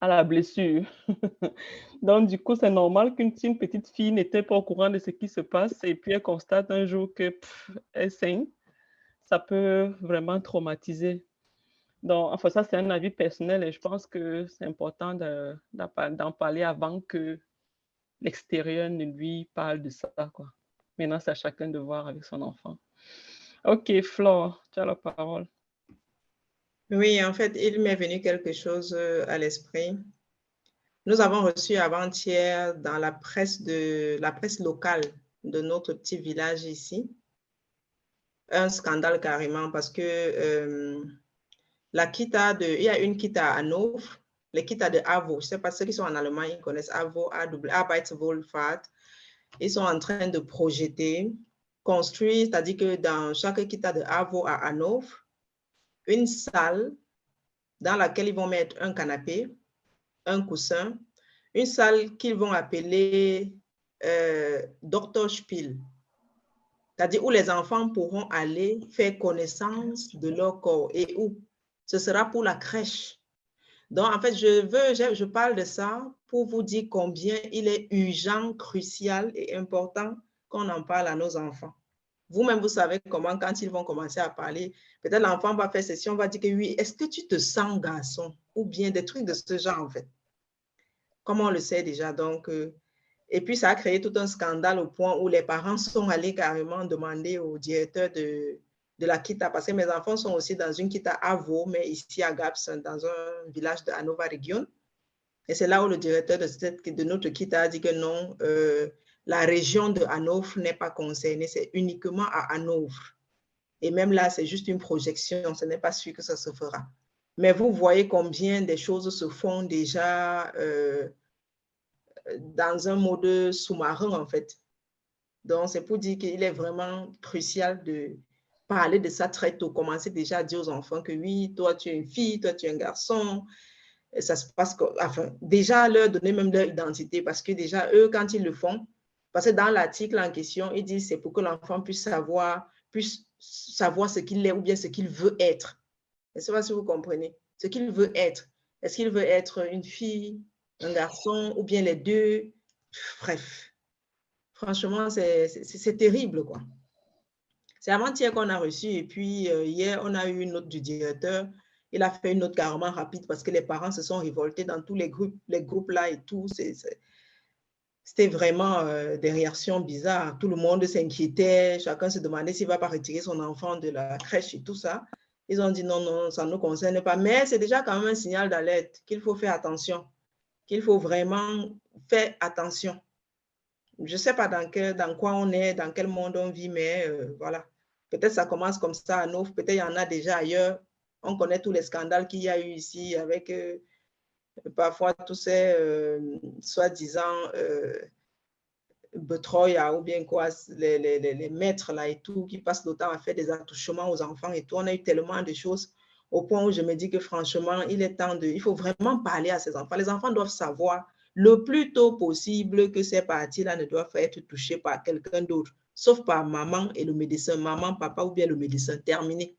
à la blessure. Donc, du coup, c'est normal qu'une petite fille n'était pas au courant de ce qui se passe et puis elle constate un jour que elle saigne. Ça peut vraiment traumatiser. Donc, enfin, ça, c'est un avis personnel et je pense que c'est important d'en parler avant que l'extérieur ne lui parle de ça. Quoi. Maintenant, c'est à chacun de voir avec son enfant. OK, Flore, tu as la parole. Oui, en fait, il m'est venu quelque chose euh, à l'esprit. Nous avons reçu avant-hier dans la presse, de, la presse locale de notre petit village ici un scandale carrément parce que euh, la Kita de, il y a une Kita à Hanovre, les Kita de AVO, je ne sais pas ceux qui sont en Allemagne, ils connaissent AVO, Arbeitswohlfahrt. Ils sont en train de projeter, construire, c'est-à-dire que dans chaque Kita de AVO à Hanovre, une salle dans laquelle ils vont mettre un canapé, un coussin, une salle qu'ils vont appeler euh, Dr. Spiel c'est-à-dire où les enfants pourront aller faire connaissance de leur corps et où ce sera pour la crèche. Donc, en fait, je veux, je, parle de ça pour vous dire combien il est urgent, crucial et important qu'on en parle à nos enfants. Vous-même, vous savez comment, quand ils vont commencer à parler, peut-être l'enfant va faire session, va dire que oui, est-ce que tu te sens garçon? Ou bien des trucs de ce genre, en fait. Comme on le sait déjà. Donc, euh, et puis, ça a créé tout un scandale au point où les parents sont allés carrément demander au directeur de, de la Kita, parce que mes enfants sont aussi dans une Kita à Vaux, mais ici à Gaps, dans un village de Hanova Region. Et c'est là où le directeur de, cette, de notre Kita a dit que non, euh, la région de Hanovre n'est pas concernée, c'est uniquement à Hanovre. Et même là, c'est juste une projection, ce n'est pas sûr que ça se fera. Mais vous voyez combien des choses se font déjà euh, dans un mode sous-marin, en fait. Donc, c'est pour dire qu'il est vraiment crucial de parler de ça très tôt, commencer déjà à dire aux enfants que oui, toi, tu es une fille, toi, tu es un garçon. Ça se passe, enfin, déjà leur donner même leur identité, parce que déjà, eux, quand ils le font, parce que dans l'article en question, ils disent c'est pour que l'enfant puisse savoir, puisse savoir ce qu'il est ou bien ce qu'il veut être. Je ne sais pas si vous comprenez. Ce qu'il veut être. Est-ce qu'il veut être une fille, un garçon ou bien les deux? Bref, franchement, c'est terrible, quoi. C'est avant-hier qu'on a reçu et puis euh, hier, on a eu une note du directeur. Il a fait une note carrément rapide parce que les parents se sont révoltés dans tous les groupes, les groupes là et tout. C'était vraiment euh, des réactions bizarres. Tout le monde s'inquiétait. Chacun se demandait s'il ne va pas retirer son enfant de la crèche et tout ça. Ils ont dit non, non, ça ne nous concerne pas. Mais c'est déjà quand même un signal d'alerte qu'il faut faire attention qu'il faut vraiment faire attention. Je ne sais pas dans, quel, dans quoi on est, dans quel monde on vit, mais euh, voilà. Peut-être ça commence comme ça à Neuf, peut-être il y en a déjà ailleurs. On connaît tous les scandales qu'il y a eu ici avec euh, parfois tous ces euh, soi-disant Betroya ou bien quoi, les, les, les, maîtres là et tout, qui passent le temps à faire des attouchements aux enfants et tout. On a eu tellement de choses au point où je me dis que franchement, il est temps de, il faut vraiment parler à ces enfants. Les enfants doivent savoir le plus tôt possible que ces parties-là ne doivent pas être touchées par quelqu'un d'autre, sauf par maman et le médecin, maman, papa ou bien le médecin. Terminé.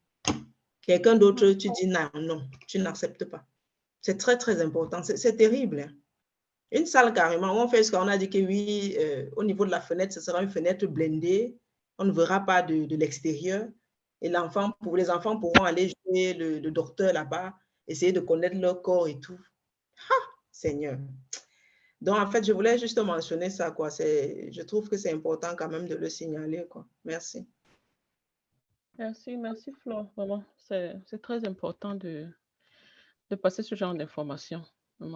Quelqu'un d'autre, tu dis non, non, tu n'acceptes pas. C'est très, très important. C'est terrible. Une salle carrément, on fait ce qu'on a dit que oui, euh, au niveau de la fenêtre, ce sera une fenêtre blindée. On ne verra pas de, de l'extérieur. Et l'enfant, pour les enfants pourront aller jouer le, docteur là-bas, essayer de connaître leur corps et tout. Ah, Seigneur. Donc, en fait, je voulais juste mentionner ça, quoi. Je trouve que c'est important quand même de le signaler, quoi. Merci. Merci, merci, Flore. Vraiment, c'est très important de, de passer ce genre d'informations.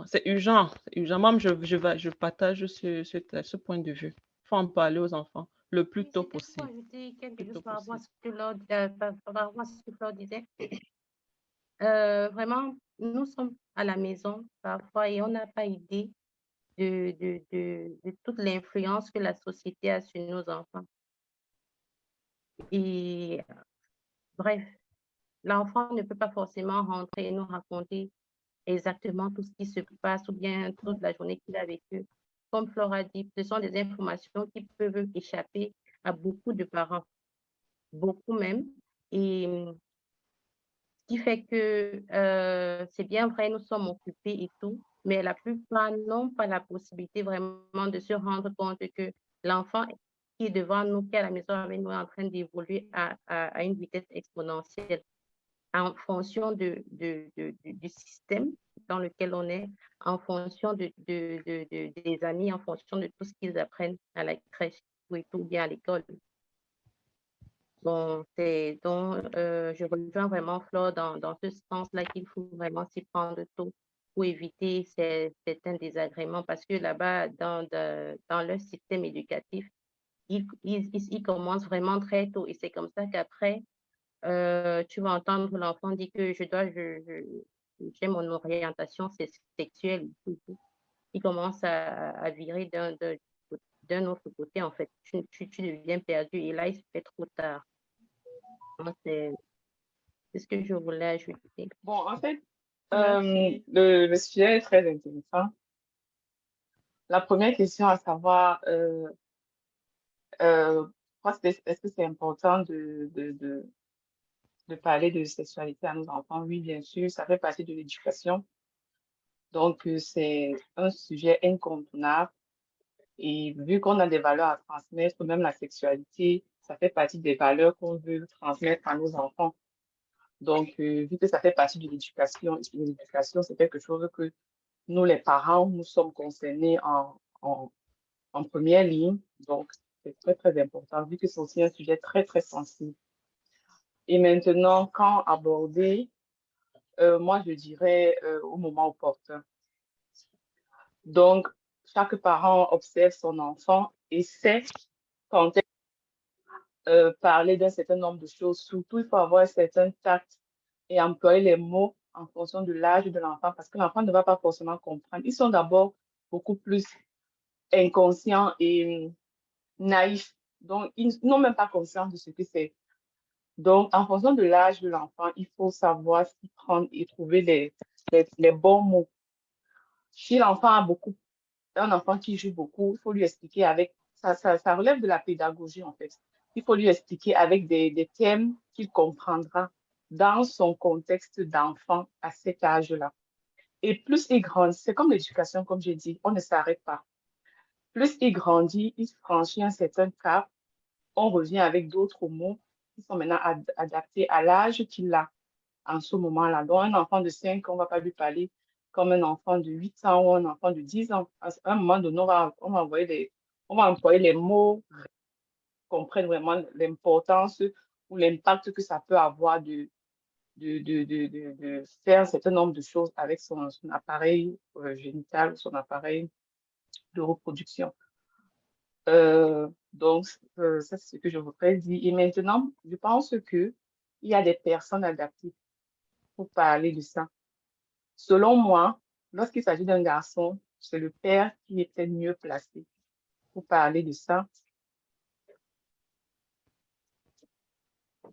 C'est urgent. urgent. Moi, je, je, je partage ce, ce, ce, point de vue. Il faut en parler aux enfants le plus tôt possible. ajouter quelque chose par rapport à ce que Claude disait. Euh, vraiment, nous sommes à la maison parfois et on n'a pas idée de, de, de, de toute l'influence que la société a sur nos enfants. Et bref, l'enfant ne peut pas forcément rentrer et nous raconter exactement tout ce qui se passe ou bien toute la journée qu'il a vécue. Comme Flora dit, ce sont des informations qui peuvent échapper à beaucoup de parents, beaucoup même. Et ce qui fait que euh, c'est bien vrai, nous sommes occupés et tout, mais la plupart n'ont pas la possibilité vraiment de se rendre compte que l'enfant qui est devant nous, qui est à la maison avec nous, est en train d'évoluer à, à, une vitesse exponentielle en fonction de, de, de, du système dans lequel on est, en fonction de, des amis, en fonction de tout ce qu'ils apprennent à la crèche ou tout bien à l'école. Bon, donc, euh, je rejoins vraiment Flore dans, dans ce sens-là qu'il faut vraiment s'y prendre tôt pour éviter certains désagréments parce que là-bas, dans, dans leur système éducatif, ils, ils, ils, commencent vraiment très tôt et c'est comme ça qu'après, euh, tu vas entendre l'enfant dire que je dois, je, j'ai mon orientation sexuelle. Il commence à, à virer d'un, d'un autre côté, en fait. Tu, tu, tu, deviens perdu et là, il se fait trop tard. C'est, c'est ce que je voulais ajouter. Bon, en fait, euh, le, le, sujet est très intéressant. La première question à savoir, euh, euh, est-ce que c'est important de, de, de, de parler de sexualité à nos enfants. Oui, bien sûr, ça fait partie de l'éducation. Donc, euh, c'est un sujet incontournable. Et vu qu'on a des valeurs à transmettre, même la sexualité, ça fait partie des valeurs qu'on veut transmettre à nos enfants. Donc, euh, vu que ça fait partie de l'éducation, l'éducation, c'est quelque chose que nous, les parents, nous sommes concernés en, première ligne. Donc, c'est très, très important, vu que c'est aussi un sujet très, très sensible. Et maintenant, quand aborder, euh, moi, je dirais euh, au moment opportun. Donc, chaque parent observe son enfant et sait quand euh, parler d'un certain nombre de choses. Surtout, il faut avoir un certain tact et employer les mots en fonction de l'âge de l'enfant parce que l'enfant ne va pas forcément comprendre. Ils sont d'abord beaucoup plus inconscients et naïfs. Donc, ils n'ont même pas conscience de ce que c'est donc, en fonction de l'âge de l'enfant, il faut savoir s'y prendre et trouver les, les, bons mots. Si l'enfant a beaucoup, un enfant qui joue beaucoup, il faut lui expliquer avec, ça, ça, relève de la pédagogie en fait. Il faut lui expliquer avec des, des thèmes qu'il comprendra dans son contexte d'enfant à cet âge-là. Et plus il grandit, c'est comme l'éducation, comme j'ai dit, on ne s'arrête pas. Plus il grandit, il franchit un certain cap, on revient avec d'autres mots sont maintenant adaptés à l'âge qu'il a en ce moment-là. Donc, un enfant de 5 ans, on ne va pas lui parler comme un enfant de 8 ans ou un enfant de 10 ans. À un moment donné, on va, envoyer les, on va employer les mots comprennent vraiment l'importance ou l'impact que ça peut avoir de, de, de, de, de, faire un certain nombre de choses avec son, appareil euh, génital, son appareil de reproduction. Euh, donc, euh, ça, c'est ce que je voudrais dire. Et maintenant, je pense qu'il y a des personnes adaptées pour parler de ça. Selon moi, lorsqu'il s'agit d'un garçon, c'est le père qui peut-être mieux placé pour parler de ça.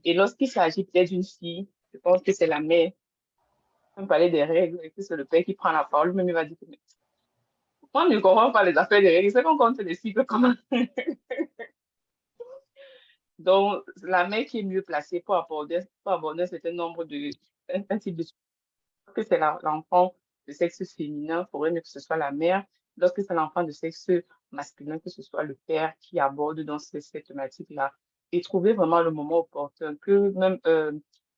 Et lorsqu'il s'agit peut-être d'une fille, je pense que c'est la mère. On parler des règles et que c'est le père qui prend la parole, même il va dire que moi, ne comprends pas les affaires de règles. C'est qu'on compte les cycles comment. Donc, la mère qui est mieux placée pour aborder, un certain nombre de, un, type de que c'est l'enfant de sexe féminin, il faudrait mieux que ce soit la mère. Lorsque c'est l'enfant de sexe masculin, que ce soit le père qui aborde dans cette, cette thématique-là. Et trouver vraiment le moment opportun, que même euh,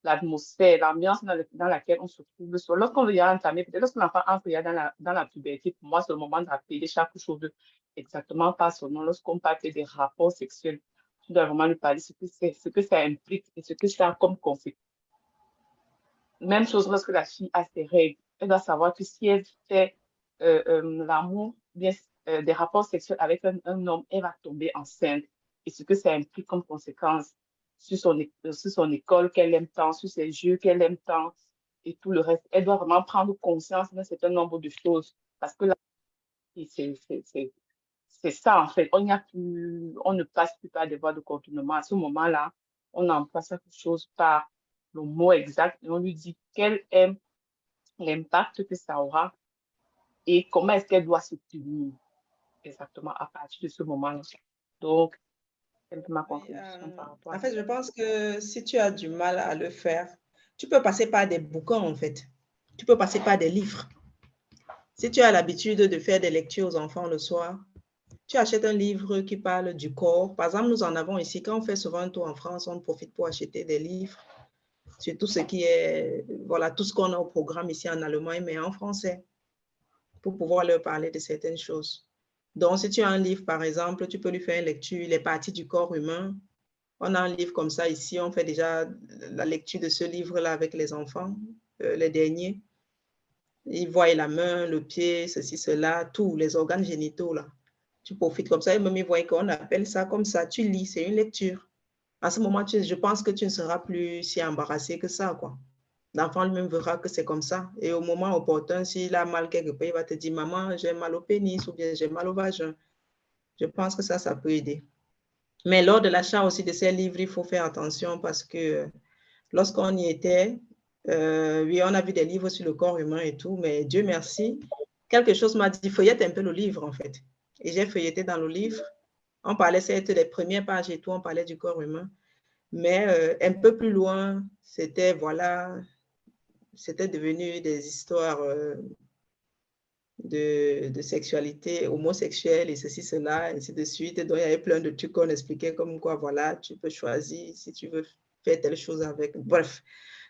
l'atmosphère, l'ambiance dans, laquelle on se trouve. Lorsqu'on veut y entamer, peut-être lorsque l'enfant entre dans la, dans la puberté, pour moi, c'est le moment d'appeler chaque chose exactement par son nom. Lorsqu'on parle des rapports sexuels, tu dois vraiment lui parler ce que ce que ça implique et ce que ça a comme conséquence. Même chose lorsque la fille a ses règles. elle doit savoir que si elle fait euh, euh, l'amour, bien des rapports sexuels avec un, homme, elle va tomber enceinte. Et ce que ça implique comme conséquence sur son, sur son école qu'elle aime tant, sur ses jeux qu'elle aime tant et tout le reste. Elle doit vraiment prendre conscience d'un certain nombre de choses parce que là, c'est ça en fait. On, a plus, on ne passe plus par des voies de contournement. À ce moment-là, on emploie quelque chose par le mot exact et on lui dit quel est l'impact que ça aura et comment est-ce qu'elle doit se tenir exactement à partir de ce moment-là. Donc, ma par rapport En fait, je pense que si tu as du mal à le faire, tu peux passer par des bouquins en fait. Tu peux passer par des livres. Si tu as l'habitude de faire des lectures aux enfants le soir, tu achètes un livre qui parle du corps. Par exemple, nous en avons ici. Quand on fait souvent un tour en France, on profite pour acheter des livres sur tout ce qui est, voilà, tout ce qu'on a au programme ici en Allemagne, mais en français, pour pouvoir leur parler de certaines choses. Donc, si tu as un livre, par exemple, tu peux lui faire une lecture, les parties du corps humain. On a un livre comme ça ici, on fait déjà la lecture de ce livre-là avec les enfants, euh, les derniers. Ils voient la main, le pied, ceci, cela, tous les organes génitaux, là. Tu profites comme ça, et même ils voient qu'on appelle ça comme ça. Tu lis, c'est une lecture. À ce moment, je pense que tu ne seras plus si embarrassé que ça, quoi. L'enfant lui-même verra que c'est comme ça. Et au moment opportun, s'il a mal quelque part, il va te dire, maman, j'ai mal au pénis ou bien j'ai mal au vagin. Je pense que ça, ça peut aider. Mais lors de l'achat aussi de ces livres, il faut faire attention parce que lorsqu'on y était, euh, oui, on a vu des livres sur le corps humain et tout, mais Dieu merci, quelque chose m'a dit, feuillette un peu le livre en fait. Et j'ai feuilleté dans le livre. On parlait, c'était les premières pages et tout, on parlait du corps humain. Mais euh, un peu plus loin, c'était, voilà, c'était devenu des histoires euh, de, sexualité homosexuelle et ceci, cela, et ainsi de suite. Donc, il y avait plein de trucs qu'on expliquait comme quoi, voilà, tu peux choisir si tu veux faire telle chose avec. Bref,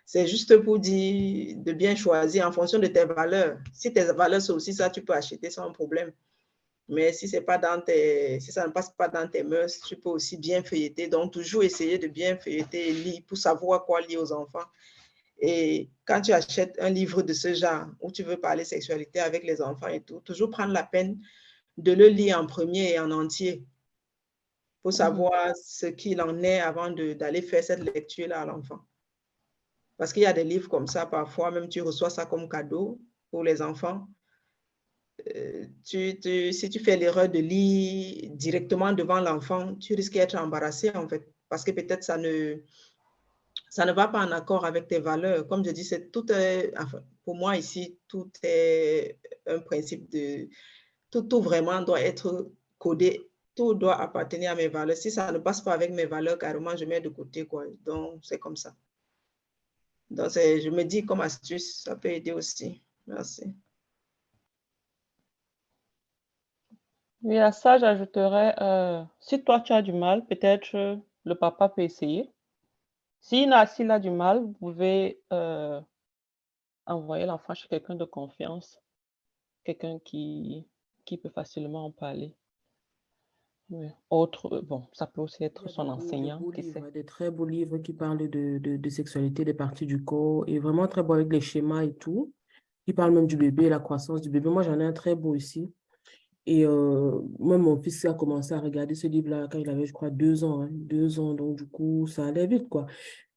c'est juste pour dire de bien choisir en fonction de tes valeurs. Si tes valeurs sont aussi ça, tu peux acheter sans problème. Mais si, pas dans tes, si ça ne passe pas dans tes mœurs, tu peux aussi bien feuilleter. Donc, toujours essayer de bien feuilleter et lire pour savoir quoi lire aux enfants et quand tu achètes un livre de ce genre où tu veux parler sexualité avec les enfants et tout, toujours prendre la peine de le lire en premier et en entier pour mmh. savoir ce qu'il en est avant d'aller faire cette lecture-là à l'enfant. Parce qu'il y a des livres comme ça, parfois même tu reçois ça comme cadeau pour les enfants. Euh, tu, si tu fais l'erreur de lire directement devant l'enfant, tu risques d'être embarrassé en fait, parce que peut-être ça ne, ça ne va pas en accord avec tes valeurs. Comme je dis, c'est tout pour moi ici, tout est un principe de, tout, tout vraiment doit être codé, tout doit appartenir à mes valeurs. Si ça ne passe pas avec mes valeurs, carrément, je mets de côté, quoi. Donc, c'est comme ça. Donc, je me dis comme astuce, ça peut aider aussi. Merci. Oui, à ça, j'ajouterais, euh, si toi tu as du mal, peut-être le papa peut essayer. S'il a, a du mal, vous pouvez euh, envoyer l'enfant chez quelqu'un de confiance, quelqu'un qui, qui peut facilement en parler. Autre, euh, bon, ça peut aussi être son enseignant. Des, des très beaux livres qui parlent de, de, sexualité, des parties du corps, et vraiment très beau avec les schémas et tout. Qui parlent même du bébé, la croissance du bébé. Moi, j'en ai un très beau ici. Et euh, moi, mon fils a commencé à regarder ce livre-là quand il avait, je crois, deux ans. Hein, deux ans, donc du coup, ça allait vite, quoi.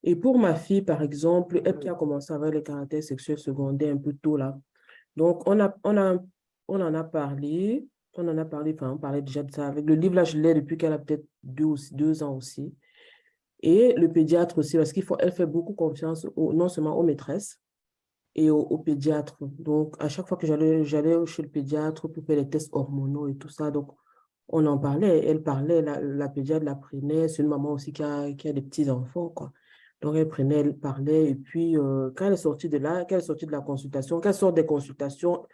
Et pour ma fille, par exemple, elle qui a commencé avec les caractères sexuels secondaires un peu tôt, là. Donc, on, a, on, a, on en a parlé. On en a parlé, enfin, on parlait déjà de ça. Avec le livre, là, je l'ai depuis qu'elle a peut-être deux, deux ans aussi. Et le pédiatre aussi, parce qu'elle fait beaucoup confiance non seulement aux maîtresses, et au, pédiatre. Donc, à chaque fois que j'allais chez le pédiatre pour faire les tests hormonaux et tout ça, donc on en parlait, elle parlait, la, la pédiatre la prenait, c'est une maman aussi qui a, qui a des petits-enfants, quoi. Donc, elle prenait, elle parlait, et puis euh, quand elle est sortie de là, quand elle est de la consultation, quand elle sort des consultations,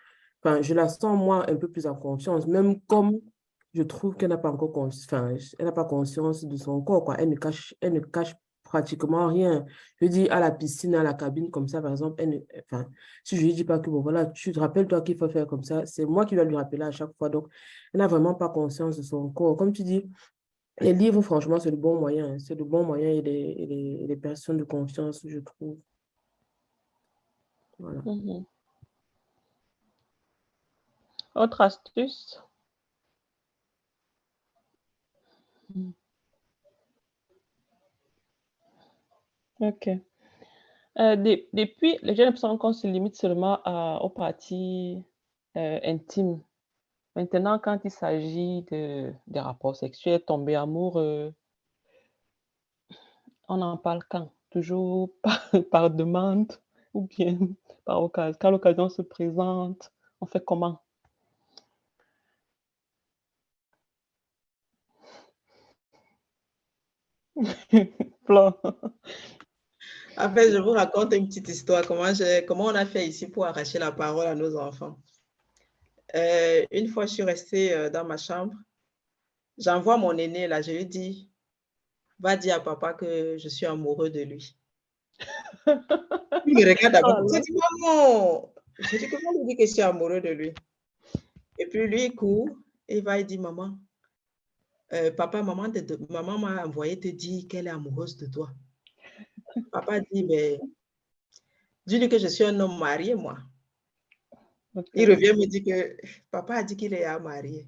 enfin, je la sens, moi, un peu plus en confiance, même comme je trouve qu'elle n'a pas encore enfin, elle n'a pas conscience de son corps, quoi. Elle ne cache, elle ne cache pratiquement rien. Je dis à la piscine, à la cabine, comme ça, par exemple, enfin, si je lui dis pas que, bon, voilà, tu te rappelles, toi, qu'il faut faire comme ça, c'est moi qui vais lui rappeler à chaque fois. Donc, elle n'a vraiment pas conscience de son corps. Comme tu dis, les livres, franchement, c'est le bon moyen. Hein. C'est le bon moyen et les, personnes de confiance, je trouve. Voilà. Mhm. Autre astuce? Hmm. Ok. Euh, depuis, les jeunes l'impression qu'on se limite seulement aux parties euh, intimes. Maintenant, quand il s'agit de, des rapports sexuels, tomber amoureux, on en parle quand? Toujours par, demande ou bien par occasion, quand l'occasion se présente, on fait comment? En fait, je vous raconte une petite histoire, comment, comment on a fait ici pour arracher la parole à nos enfants? Euh, une fois, je suis restée euh, dans ma chambre. J'envoie mon aîné là, je lui dis, va dire à papa que je suis amoureux de lui. Il me regarde d'abord. Oh je dis, maman, je dis, comment lui dit que je suis amoureux de lui? Et puis lui, il court et il va et dit, maman, euh, papa, maman, maman m'a envoyé te dire qu'elle est amoureuse de toi. Papa dit, mais dis-lui que je suis un homme marié, moi. Il revient me dit que papa a dit qu'il est marié.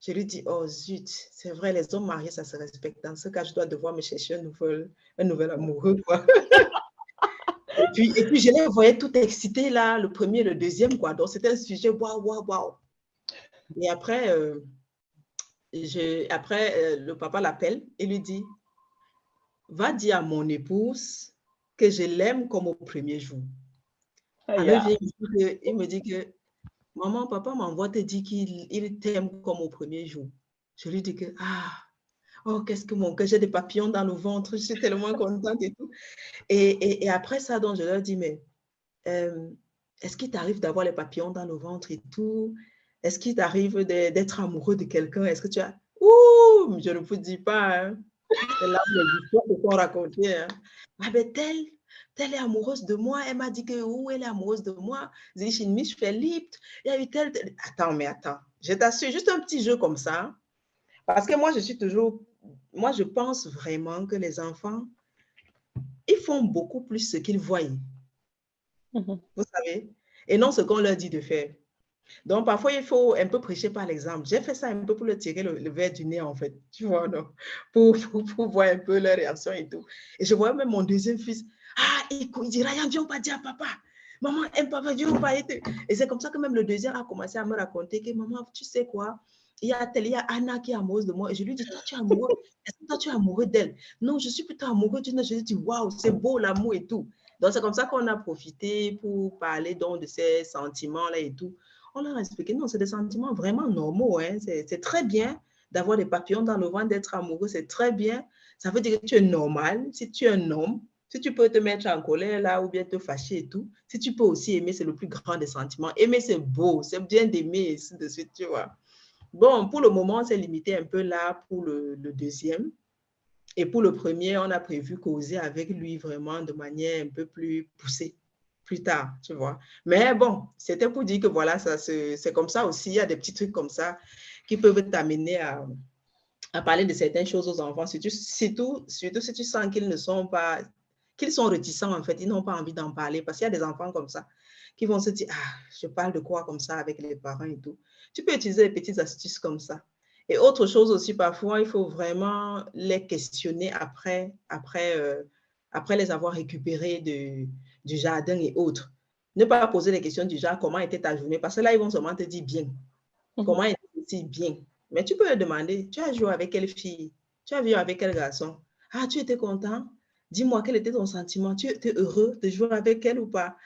Je lui dis, oh zut, c'est vrai, les hommes mariés, ça se respecte. Dans ce cas, je dois devoir me chercher un nouvel, un nouvel amoureux. Quoi. et, puis, et puis, je les voyais tout excité là, le premier, le deuxième. Quoi. Donc, c'était un sujet, waouh, waouh, waouh. Et après, euh, je, après euh, le papa l'appelle et lui dit, va dire à mon épouse que je l'aime comme au premier jour. Alors, il me dit que, maman, papa m'envoie te dire qu'il t'aime comme au premier jour. Je lui dis que, ah, oh, qu'est-ce que mon cœur, j'ai des papillons dans le ventre, je suis tellement contente et tout. Et, et, après ça, donc, je leur dis, mais euh, est-ce qu'il t'arrive d'avoir les papillons dans le ventre et tout? Est-ce qu'il t'arrive d'être amoureux de quelqu'un? Est-ce que tu as... Ouh, je ne vous dis pas. Hein. C'est là les histoires que sont racontées. Hein. Ah ben, telle, telle est amoureuse de moi. Elle m'a dit que, où elle est amoureuse de moi. Ich mich verliebt. Il y a eu telle, Attends, mais attends. Je t'assure, juste un petit jeu comme ça. Parce que moi, je suis toujours... Moi, je pense vraiment que les enfants, ils font beaucoup plus ce qu'ils voient. Mm-hmm. Vous savez? Et non ce qu'on leur dit de faire. Donc, parfois, il faut un peu prêcher par l'exemple. J'ai fait ça un peu pour le tirer le, verre du nez, en fait, tu vois, non? Pour, voir un peu leur réaction et tout. Et je vois même mon deuxième fils. Ah, il, il dit, Ryan, viens pas dire à papa. Maman aime papa, viens pas. Et, et c'est comme ça que même le deuxième a commencé à me raconter que, maman, tu sais quoi? Il y, a il y a Anna qui est amoureuse de moi. Et je lui dis, toi, tu es amoureux? Est-ce que toi, tu es amoureux d'elle? Non, je suis plutôt amoureux d'une. Je lui dis, waouh, c'est beau l'amour et tout. Donc, c'est comme ça qu'on a profité pour parler donc, de ces sentiments-là et tout on leur a expliqué, non, c'est des sentiments vraiment normaux. Hein. C'est très bien d'avoir des papillons dans le ventre, d'être amoureux, c'est très bien. Ça veut dire que tu es normal. Si tu es un homme, si tu peux te mettre en colère là ou bien te fâcher et tout, si tu peux aussi aimer, c'est le plus grand des sentiments. Aimer, c'est beau, c'est bien d'aimer, ainsi de suite, tu vois. Bon, pour le moment, on s'est limité un peu là pour le, le, deuxième. Et pour le premier, on a prévu causer avec lui vraiment de manière un peu plus poussée tard, tu vois. Mais bon, c'était pour dire que voilà, ça c'est comme ça aussi. Il y a des petits trucs comme ça qui peuvent t'amener à, à, parler de certaines choses aux enfants, surtout, surtout, surtout si tu sens qu'ils ne sont pas, qu'ils sont réticents en fait, ils n'ont pas envie d'en parler parce qu'il y a des enfants comme ça qui vont se dire, ah, je parle de quoi comme ça avec les parents et tout. Tu peux utiliser des petites astuces comme ça. Et autre chose aussi, parfois, il faut vraiment les questionner après, après, euh, après les avoir récupérés de, du jardin et autres. Ne pas poser des questions du genre comment était ta journée, parce que là, ils vont seulement te dire bien. Mhm. Comment était bien. Mais tu peux leur demander, tu as joué avec quelle fille? Tu as vu avec quel garçon? Ah, tu étais content? Dis-moi quel était ton sentiment? Tu étais heureux de jouer avec elle ou pas?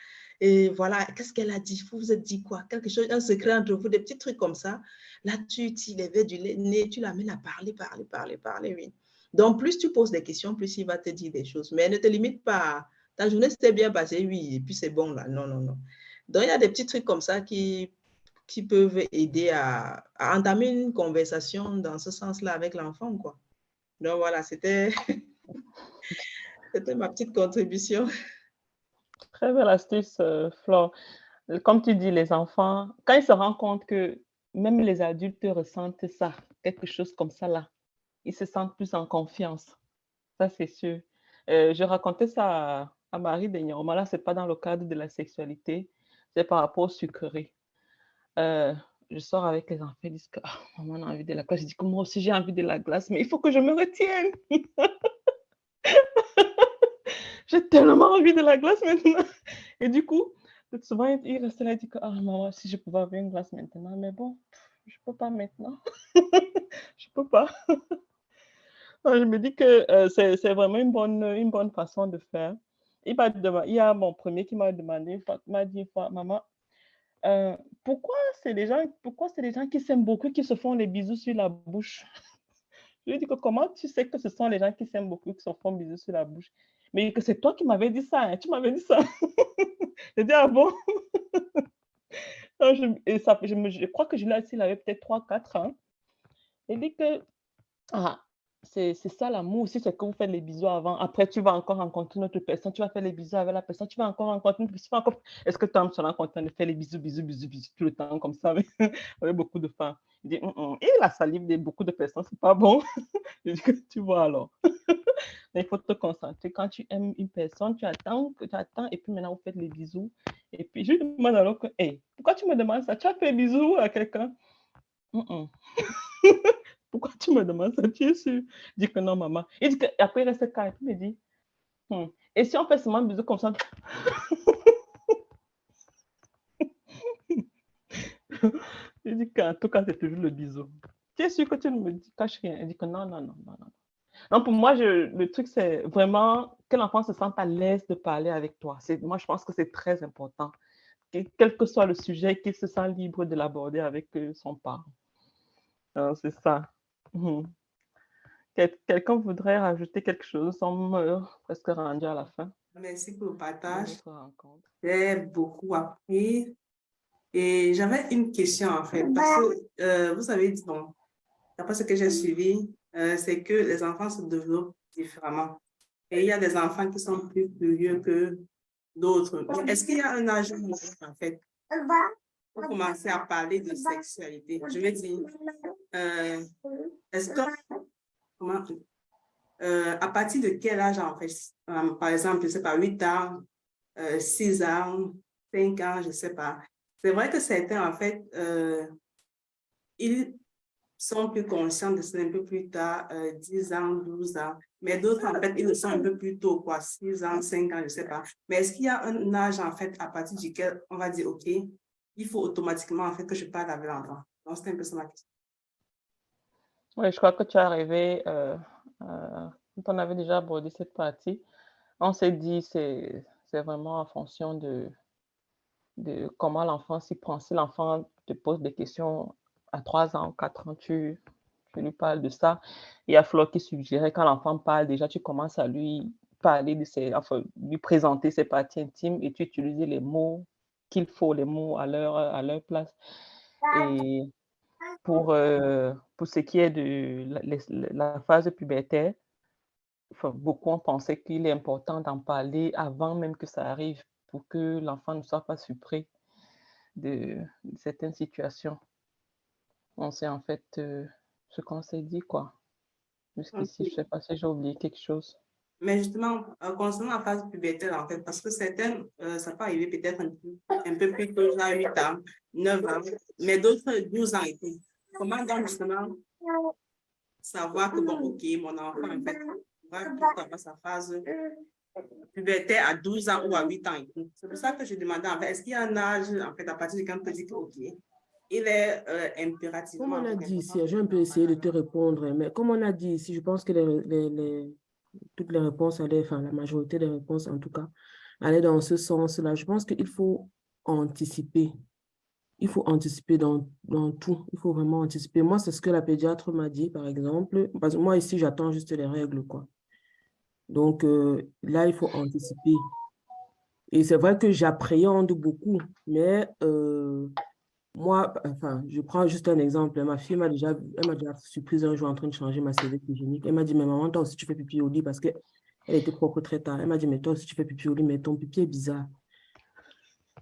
Et voilà, qu'est-ce qu'elle a dit? Vous vous êtes dit quoi? Quelque chose, un secret entre vous, des petits trucs comme ça. Là, tu t'y levais du nez, tu l'amènes à parler, parler, parler, parler, oui. Donc, plus tu poses des questions, plus il va te dire des choses. Mais ne te limite pas ta journée s'était bien passée, oui, et puis c'est bon là. Non, non, non. Donc, il y a des petits trucs comme ça qui, qui peuvent aider à, entamer une conversation dans ce sens-là avec l'enfant, quoi. Donc, voilà, c'était ma petite contribution. Très belle astuce, euh, Flore. Comme tu dis, les enfants, quand ils se rendent compte que même les adultes ressentent ça, quelque chose comme ça là, ils se sentent plus en confiance. Ça, c'est sûr. Euh, je racontais ça Marie Là, ce n'est pas dans le cadre de la sexualité, c'est par rapport aux sucreries. Euh, je sors avec les enfants, ils disent que ah, maman a envie de la glace. Je dis que moi aussi j'ai envie de la glace, mais il faut que je me retienne. j'ai tellement envie de la glace maintenant. Et du coup, souvent, il reste là et dit que ah, maman, si je pouvais avoir une glace maintenant, mais bon, je ne peux pas maintenant. je ne peux pas. je me dis que euh, c'est vraiment une bonne, une bonne façon de faire. Il, il y a mon premier qui m'a demandé, m'a dit, maman, euh, pourquoi c'est les gens, pourquoi c'est les gens qui s'aiment beaucoup qui se font les bisous sur la bouche? Je lui ai dit que comment tu sais que ce sont les gens qui s'aiment beaucoup qui se font bisous sur la bouche? Mais que c'est toi qui m'avais dit ça, hein, tu m'avais dit ça. J'ai dit, ah bon? je, et ça, je, je, crois que je l'ai il avait peut-être 3-4 ans. Il dit que, ah, c'est ça l'amour aussi, c'est que vous faites les bisous avant. Après, tu vas encore rencontrer une autre personne, tu vas faire les bisous avec la personne, tu vas encore rencontrer une personne. Est-ce que Tom sera content de faire les bisous, bisous, bisous, bisous tout le temps comme ça avec, beaucoup de femmes? Il dit, et la salive de beaucoup de personnes, c'est pas bon. Je dis que tu vois alors. Mais il faut te concentrer. Quand tu aimes une personne, tu attends, tu attends, et puis maintenant vous faites les bisous. Et puis je lui demande alors que, hey, pourquoi tu me demandes ça? Tu as fait bisous à quelqu'un? Pourquoi tu me demandes ça? Tu es sûr Je dis que non, maman. Il dit que, après, il reste calme. Il me dit, hmm. et si on fait seulement un bisou comme ça? Il dit qu'en tout cas, c'est toujours le bisou. Tu es sûr que tu ne me dis, caches rien? Il dit que non, non, non, non, non. Pour moi, je, le truc, c'est vraiment que l'enfant se sente à l'aise de parler avec toi. Moi, je pense que c'est très important. Quel que soit le sujet, qu'il se sent libre de l'aborder avec euh, son parent. C'est ça. Mhm. Quelqu'un voudrait rajouter quelque chose? On sommes presque rendu à la fin? Merci pour le partage. J'ai beaucoup appris. Et j'avais une question en fait, parce que euh, vous avez dit, bon, d'après ce que j'ai suivi, euh, c'est que les enfants se développent différemment. Et il y a des enfants qui sont plus curieux que d'autres. Est-ce qu'il y a un âge en fait pour commencer à parler de sexualité? Je vais dire, euh, est-ce que, comment, euh, à partir de quel âge, en fait, euh, par exemple, je ne sais pas, 8 ans, 6 ans, 5 ans, je ne sais pas. C'est vrai que certains, en fait, ils sont plus conscients de ça un peu plus tard, 10 ans, 12 ans. Mais d'autres, en fait, ils le sont un peu plus tôt, quoi, 6 ans, 5 ans, je ne sais pas. Mais est-ce qu'il y a un âge, en fait, à partir duquel on va dire, OK, il faut automatiquement, en fait, que je parle avec l'enfant? Donc, c'est un peu ça ma question. Oui, je crois que tu es arrivé, euh, euh, quand on avait déjà abordé cette partie, on s'est dit c'est c'est vraiment en fonction de, de comment l'enfant s'y prend. Si l'enfant te pose des questions à 3 ans, 4 ans, tu, tu lui parles de ça. Il y a Flo qui suggérait quand l'enfant parle, déjà tu commences à lui parler de ses, enfin, lui présenter ses parties intimes et tu utilises les mots qu'il faut, les mots à leur, à leur place. Et pour, euh, pour ce qui est de la, phase pubertaire, beaucoup ont pensé qu'il est important d'en parler avant même que ça arrive pour que l'enfant ne soit pas surpris de, certaines situations. On sait en fait euh, ce qu'on s'est dit, quoi. Jusqu'ici, je ne sais pas si j'ai oublié quelque chose. Mais justement, euh, concernant la phase pubertaire, en fait, parce que certaines, ça peut arriver peut-être un, peu plus tôt, 8 ans, 9 ans, mais d'autres 12 ans et tout. Comment donc justement savoir que, bon, OK, mon enfant, en fait, va pas sa phase pubertaire à 12 ans ou à 8 ans. C'est pour ça que je demandais, en fait, est-ce qu'il y a un âge, en fait, à partir quand on peut dire que, OK, il est euh, impérativement... Comme on a dit ici, j'ai un peu essayé de te répondre, mais comme on a dit ici, je pense que les, les, toutes les réponses allaient, enfin, la majorité des réponses, en tout cas, allaient dans ce sens-là. Je pense qu'il faut anticiper il faut anticiper dans, dans, tout. Il faut vraiment anticiper. Moi, c'est ce que la pédiatre m'a dit, par exemple. Parce que moi, ici, j'attends juste les règles, quoi. Donc, euh, là, il faut anticiper. Et c'est vrai que j'appréhende beaucoup, mais euh, moi, enfin, je prends juste un exemple. Ma fille m'a déjà, déjà surprise un jour en train de changer ma serviette hygiénique. Elle m'a dit, mais maman, toi aussi, tu fais pipi au lit parce qu'elle était propre très tard. Elle m'a dit, mais toi aussi, tu fais pipi au lit, mais ton pipi est bizarre.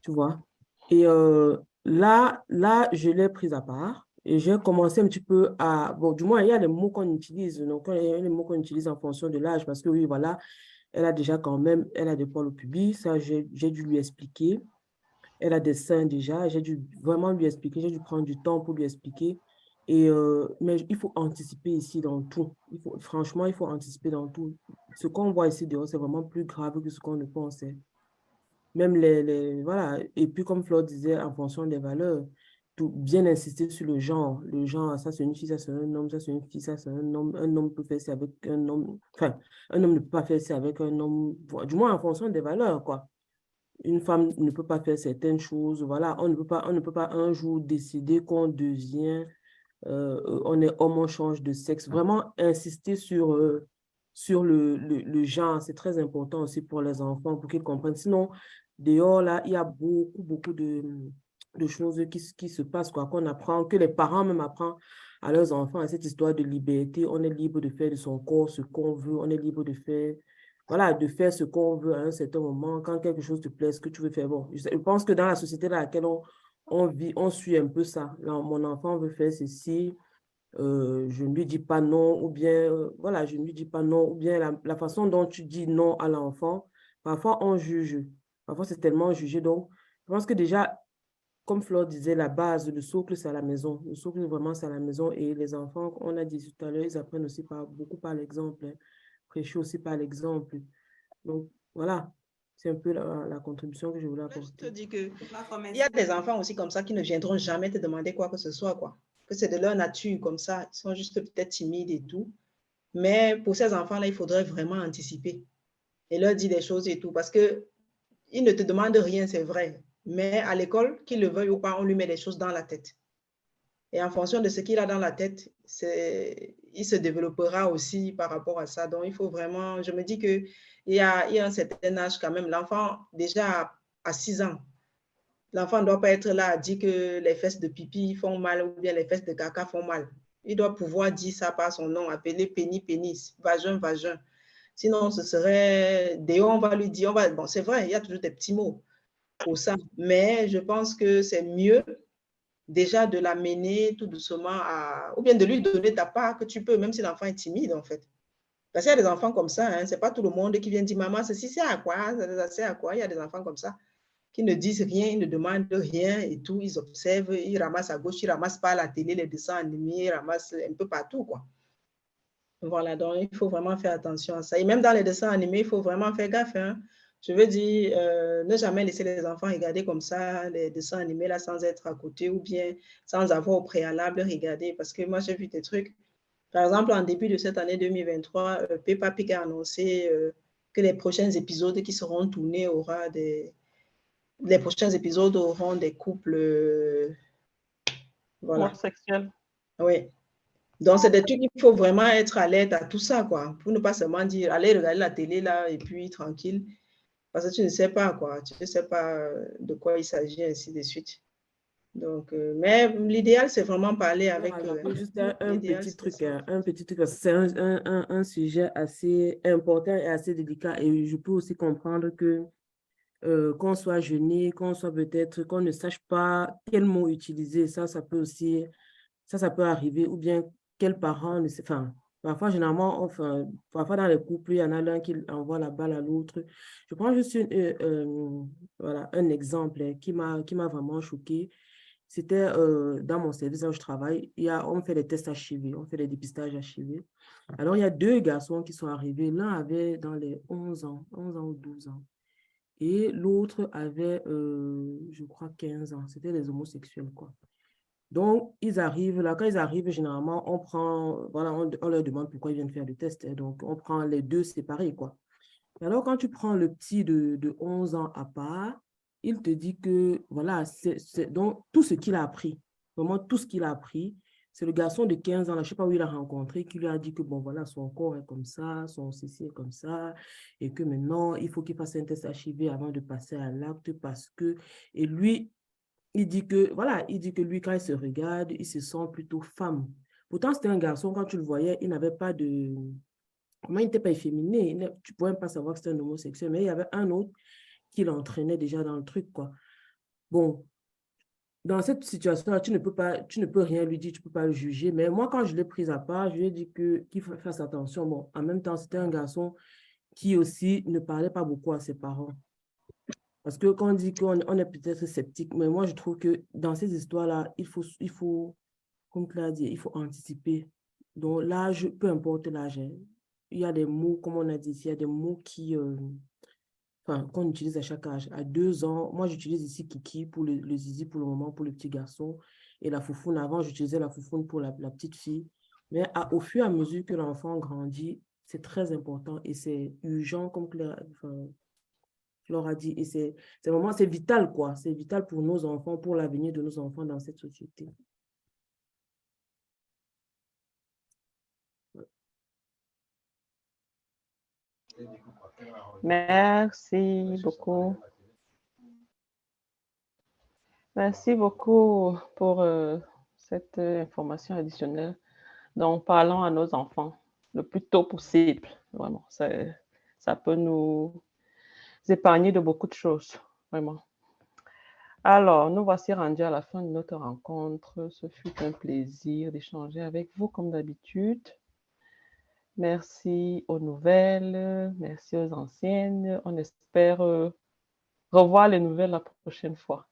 Tu vois? Et euh, Là, là, je l'ai prise à part et j'ai commencé un petit peu à... Bon, du moins, il y a les mots qu'on utilise. Donc, il y a les mots qu'on utilise en fonction de l'âge parce que oui, voilà, elle a déjà quand même, elle a des poils au pubis. Ça, j'ai dû lui expliquer. Elle a des seins déjà. J'ai dû vraiment lui expliquer, j'ai dû prendre du temps pour lui expliquer. Et, euh, mais il faut anticiper ici dans tout. Franchement, il faut anticiper dans tout. Ce qu'on voit ici dehors, c'est vraiment plus grave que ce qu'on ne pensait. Même les, les, Voilà. Et puis, comme Flore disait, en fonction des valeurs, tout, bien insister sur le genre. Le genre, ça c'est une fille, ça c'est un homme, ça c'est une fille, ça c'est un homme. Un homme peut faire ça avec un homme. Enfin, un homme ne peut pas faire ça avec un homme. Du moins, en fonction des valeurs, quoi une femme ne peut pas faire certaines choses. Voilà, on ne peut pas, on ne peut pas un jour décider qu'on devient, euh, on est homme, on change de sexe. Vraiment insister sur, euh, sur le, le, genre, c'est très important aussi pour les enfants, pour qu'ils comprennent. Sinon, dehors, là, il y a beaucoup, beaucoup de, de choses qui, qui se passent, quoi, qu'on apprend, que les parents même apprennent à leurs enfants, à cette histoire de liberté. On est libre de faire de son corps ce qu'on veut, on est libre de faire voilà, de faire ce qu'on veut à un certain moment, quand quelque chose te plaît, ce que tu veux faire. Bon, je pense que dans la société dans laquelle on, vit, on suit un peu ça. Là, mon enfant veut faire ceci, euh, je ne lui dis pas non, ou bien, euh, voilà, je ne lui dis pas non, ou bien la, façon dont tu dis non à l'enfant, parfois on juge, parfois c'est tellement jugé. Donc, je pense que déjà, comme Flore disait, la base, le socle, c'est à la maison. Le socle, vraiment, c'est à la maison. Et les enfants, on a dit tout à l'heure, ils apprennent aussi beaucoup par l'exemple. Hein prêcher aussi par l'exemple. Donc, voilà, c'est un peu la, contribution que je voulais apporter. Je te dis que il y a des enfants aussi comme ça qui ne viendront jamais te demander quoi que ce soit, quoi. Que c'est de leur nature comme ça. Ils sont juste peut-être timides et tout. Mais pour ces enfants-là, il faudrait vraiment anticiper et leur dire des choses et tout. Parce que ils ne te demandent rien, c'est vrai. Mais à l'école, qu'ils le veuillent ou pas, on lui met des choses dans la tête. Et en fonction de ce qu'il a dans la tête, il se développera aussi par rapport à ça. Donc, il faut vraiment, je me dis qu'il y a, y a un certain âge quand même. L'enfant, déjà à 6 ans, l'enfant ne doit pas être là à dire que les fesses de pipi font mal ou bien les fesses de caca font mal. Il doit pouvoir dire ça par son nom, appeler pénis, pénis, vagin, vagin. Sinon, ce serait, dès on va lui dire, on va, bon, c'est vrai, il y a toujours des petits mots pour ça, mais je pense que c'est mieux déjà de l'amener tout doucement à, ou bien de lui donner ta part que tu peux, même si l'enfant est timide en fait. Parce qu'il y a des enfants comme ça, hein, c'est pas tout le monde qui vient dire maman, ceci c'est à quoi, ça c'est à quoi? Il y a des enfants comme ça qui ne disent rien, ils ne demandent rien et tout, ils observent, ils ramassent à gauche, ils ramassent pas la télé, les dessins animés, ils ramassent un peu partout quoi. Voilà, donc il faut vraiment faire attention à ça. Et même dans les dessins animés, il faut vraiment faire gaffe. Hein. Je veux dire, euh, ne jamais laisser les enfants regarder comme ça les dessins animés là sans être à côté ou bien sans avoir au préalable regardé. Parce que moi, j'ai vu des trucs. Par exemple, en début de cette année 2023, euh, Peppa Pig a annoncé euh, que les prochains épisodes qui seront tournés aura des. Les prochains épisodes auront des couples. voilà. Sexuels. Oui. Donc, c'est des trucs qu'il faut vraiment être alerte à tout ça, quoi. Pour ne pas seulement dire, allez regarder la télé là et puis tranquille parce que tu ne sais pas quoi, tu ne sais pas euh, de quoi il s'agit, ainsi de suite. Donc, euh, mais l'idéal, c'est vraiment parler avec. Euh, juste un, petit truc, un, petit truc, c'est un, un, un, sujet assez important et assez délicat. Et je peux aussi comprendre que qu'on soit gêné, qu'on soit peut-être, qu'on ne sache pas quel mot utiliser, ça, ça peut aussi, ça, ça peut arriver, ou bien quel parent ne sait, enfin, Parfois, généralement, enfin, parfois dans les couples, il y en a l'un qui envoie la balle à l'autre. Je prends juste euh, euh, voilà, un exemple hein, qui m'a vraiment choqué. C'était euh, dans mon service où je travaille, il y a, on fait des tests HIV, on fait des dépistages HIV. Alors, il y a deux garçons qui sont arrivés. L'un avait dans les 11 ans, 11 ans ou 12 ans. Et l'autre avait, je crois, 15 ans. C'était des homosexuels, quoi. Donc, ils arrivent là. Quand ils arrivent, généralement, on prend, voilà, on, leur demande pourquoi ils viennent faire le test. Hein. Donc, on prend les deux séparés, quoi. Alors, quand tu prends le petit de, de 11 ans à part, il te dit que, voilà, c'est donc tout ce qu'il a appris, vraiment tout ce qu'il a appris, c'est le garçon de 15 ans, là, je ne sais pas où il a rencontré, qui lui a dit que, bon, voilà, son corps est comme ça, son ceci est comme ça, et que maintenant, il faut qu'il fasse un test HIV avant de passer à l'acte parce que, et lui, il dit que, voilà, il dit que lui, quand il se regarde, il se sent plutôt femme. Pourtant, c'était un garçon, quand tu le voyais, il n'avait pas de... Comment il n'était pas efféminé, tu ne pouvais pas savoir que c'était un homosexuel, mais il y avait un autre qui l'entraînait déjà dans le truc, quoi. Bon, dans cette situation-là, tu ne peux pas, tu ne peux rien lui dire, tu ne peux pas le juger. Mais moi, quand je l'ai pris à part, je lui ai dit qu'il fasse attention. Bon, en même temps, c'était un garçon qui aussi ne parlait pas beaucoup à ses parents. Parce que quand on dit qu'on on est peut-être sceptique, mais moi, je trouve que dans ces histoires-là, il faut, il faut, comme Claire dit, il faut anticiper. Donc, l'âge, peu importe l'âge, hein, il y a des mots, comme on a dit il y a des mots qui, euh, qu'on utilise à chaque âge. À deux ans, moi, j'utilise ici Kiki pour le, zizi pour le moment, pour le petit garçon. Et la foufoune, avant, j'utilisais la foufoune pour la, petite fille. Mais au fur et à mesure que l'enfant grandit, c'est très important et c'est urgent, comme Claire, enfin, a dit. Et c'est vraiment, c'est vital, quoi. C'est vital pour nos enfants, pour l'avenir de nos enfants dans cette société. Merci beaucoup. Merci beaucoup pour euh, cette information additionnelle. Donc, parlons à nos enfants le plus tôt possible. Vraiment, ça, ça peut nous épargner de beaucoup de choses, vraiment. Alors, nous voici rendus à la fin de notre rencontre. Ce fut un plaisir d'échanger avec vous comme d'habitude. Merci aux nouvelles, merci aux anciennes. On espère euh, revoir les nouvelles la prochaine fois.